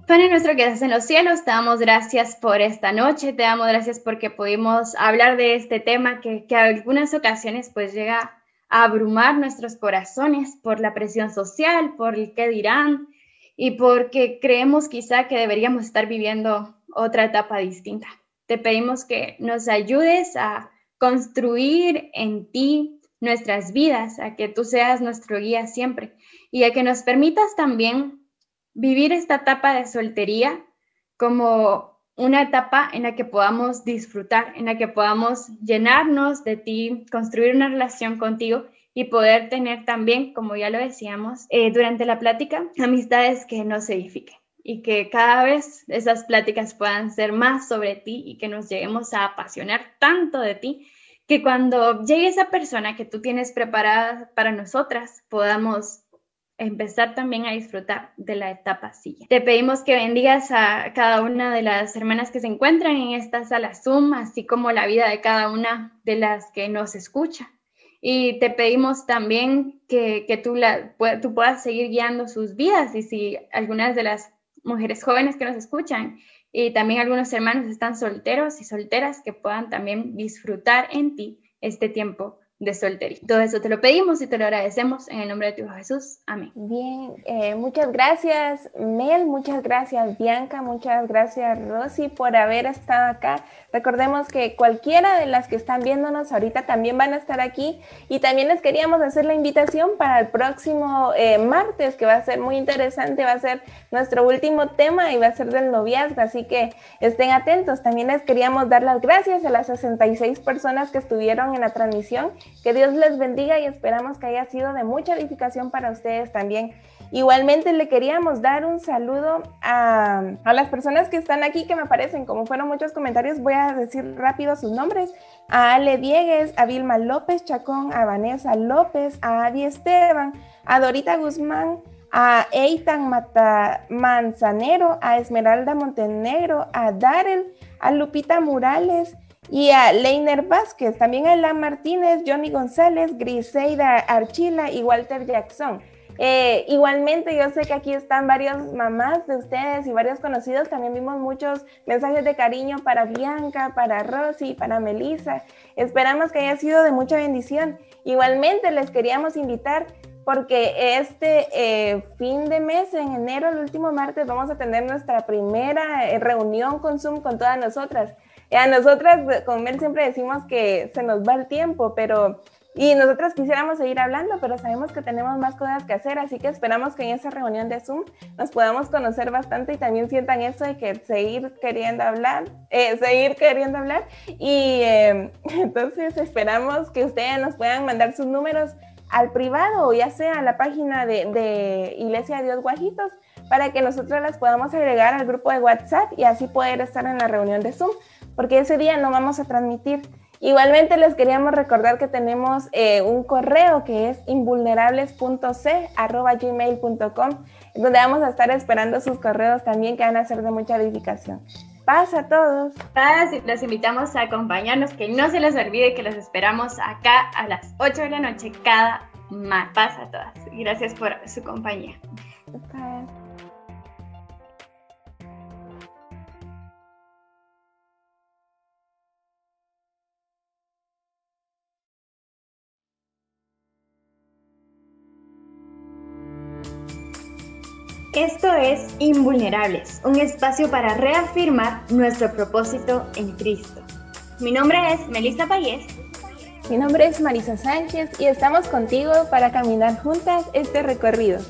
Padre nuestro que estás en los cielos, te damos gracias por esta noche, te damos gracias porque pudimos hablar de este tema que, que algunas ocasiones pues llega a abrumar nuestros corazones por la presión social, por el qué dirán y porque creemos quizá que deberíamos estar viviendo otra etapa distinta. Te pedimos que nos ayudes a construir en ti nuestras vidas, a que tú seas nuestro guía siempre y a que nos permitas también vivir esta etapa de soltería como una etapa en la que podamos disfrutar, en la que podamos llenarnos de ti, construir una relación contigo y poder tener también, como ya lo decíamos eh, durante la plática, amistades que nos edifiquen. y que cada vez esas pláticas puedan ser más sobre ti y que nos lleguemos a apasionar tanto de ti que cuando llegue esa persona que tú tienes preparada para nosotras podamos empezar también a disfrutar de la etapa silla. Te pedimos que bendigas a cada una de las hermanas que se encuentran en esta sala Zoom, así como la vida de cada una de las que nos escucha. Y te pedimos también que, que tú, la, tú puedas seguir guiando sus vidas y si algunas de las mujeres jóvenes que nos escuchan y también algunos hermanos están solteros y solteras que puedan también disfrutar en ti este tiempo de soltería. Todo eso te lo pedimos y te lo agradecemos en el nombre de tu Hijo Jesús. Amén. Bien, eh, muchas gracias Mel, muchas gracias Bianca, muchas gracias Rosy por haber estado acá. Recordemos que cualquiera de las que están viéndonos ahorita también van a estar aquí y también les queríamos hacer la invitación para el próximo eh, martes que va a ser muy interesante, va a ser nuestro último tema y va a ser del noviazgo, así que estén atentos. También les queríamos dar las gracias a las 66 personas que estuvieron en la transmisión que Dios les bendiga y esperamos que haya sido de mucha edificación para ustedes también. Igualmente le queríamos dar un saludo a, las personas que están aquí que me aparecen, como fueron muchos comentarios, voy a decir rápido sus nombres. A Ale Diegues, a Vilma López Chacón, a Vanessa López, a Adi Esteban, a Dorita Guzmán, a Eitan Mata Manzanero, a Esmeralda Montenegro, a Darel, a Lupita Murales, y a Leiner Vázquez, también a Elan Martínez, Johnny González, Griseida Archila y Walter Jackson. Eh, igualmente, yo sé que aquí están varias mamás de ustedes y varios conocidos. También vimos muchos mensajes de cariño para Bianca, para Rosy, para Melissa. Esperamos que haya sido de mucha bendición. Igualmente, les queríamos invitar porque este eh, fin de mes, en enero, el último martes, vamos a tener nuestra primera eh, reunión con Zoom con todas nosotras. A nosotras, con Mel, siempre decimos que se nos va el tiempo, pero... Y nosotras quisiéramos seguir hablando, pero sabemos que tenemos más cosas que hacer, así que esperamos que en esa reunión de Zoom nos podamos conocer bastante y también sientan eso de que seguir queriendo hablar, eh, seguir queriendo hablar. Y em, entonces esperamos que ustedes nos puedan mandar sus números al privado ya sea a la página de, de Iglesia Dios Guajitos para que nosotros las podamos agregar al grupo de WhatsApp y así poder estar en la reunión de Zoom porque ese día no vamos a transmitir. Igualmente les queríamos recordar que tenemos eh, un correo que es invulnerables.c.gmail.com donde vamos a estar esperando sus correos también que van a ser de mucha edificación. Paz a todos. Paz, los invitamos a acompañarnos, que no se les olvide que los esperamos acá a las 8 de la noche cada más. Paz a todas. Gracias por su compañía. Paz. Es Invulnerables, un espacio para reafirmar nuestro propósito en Cristo. Mi nombre es Melissa Payés. Mi nombre es Marisa Sánchez y estamos contigo para caminar juntas este recorrido.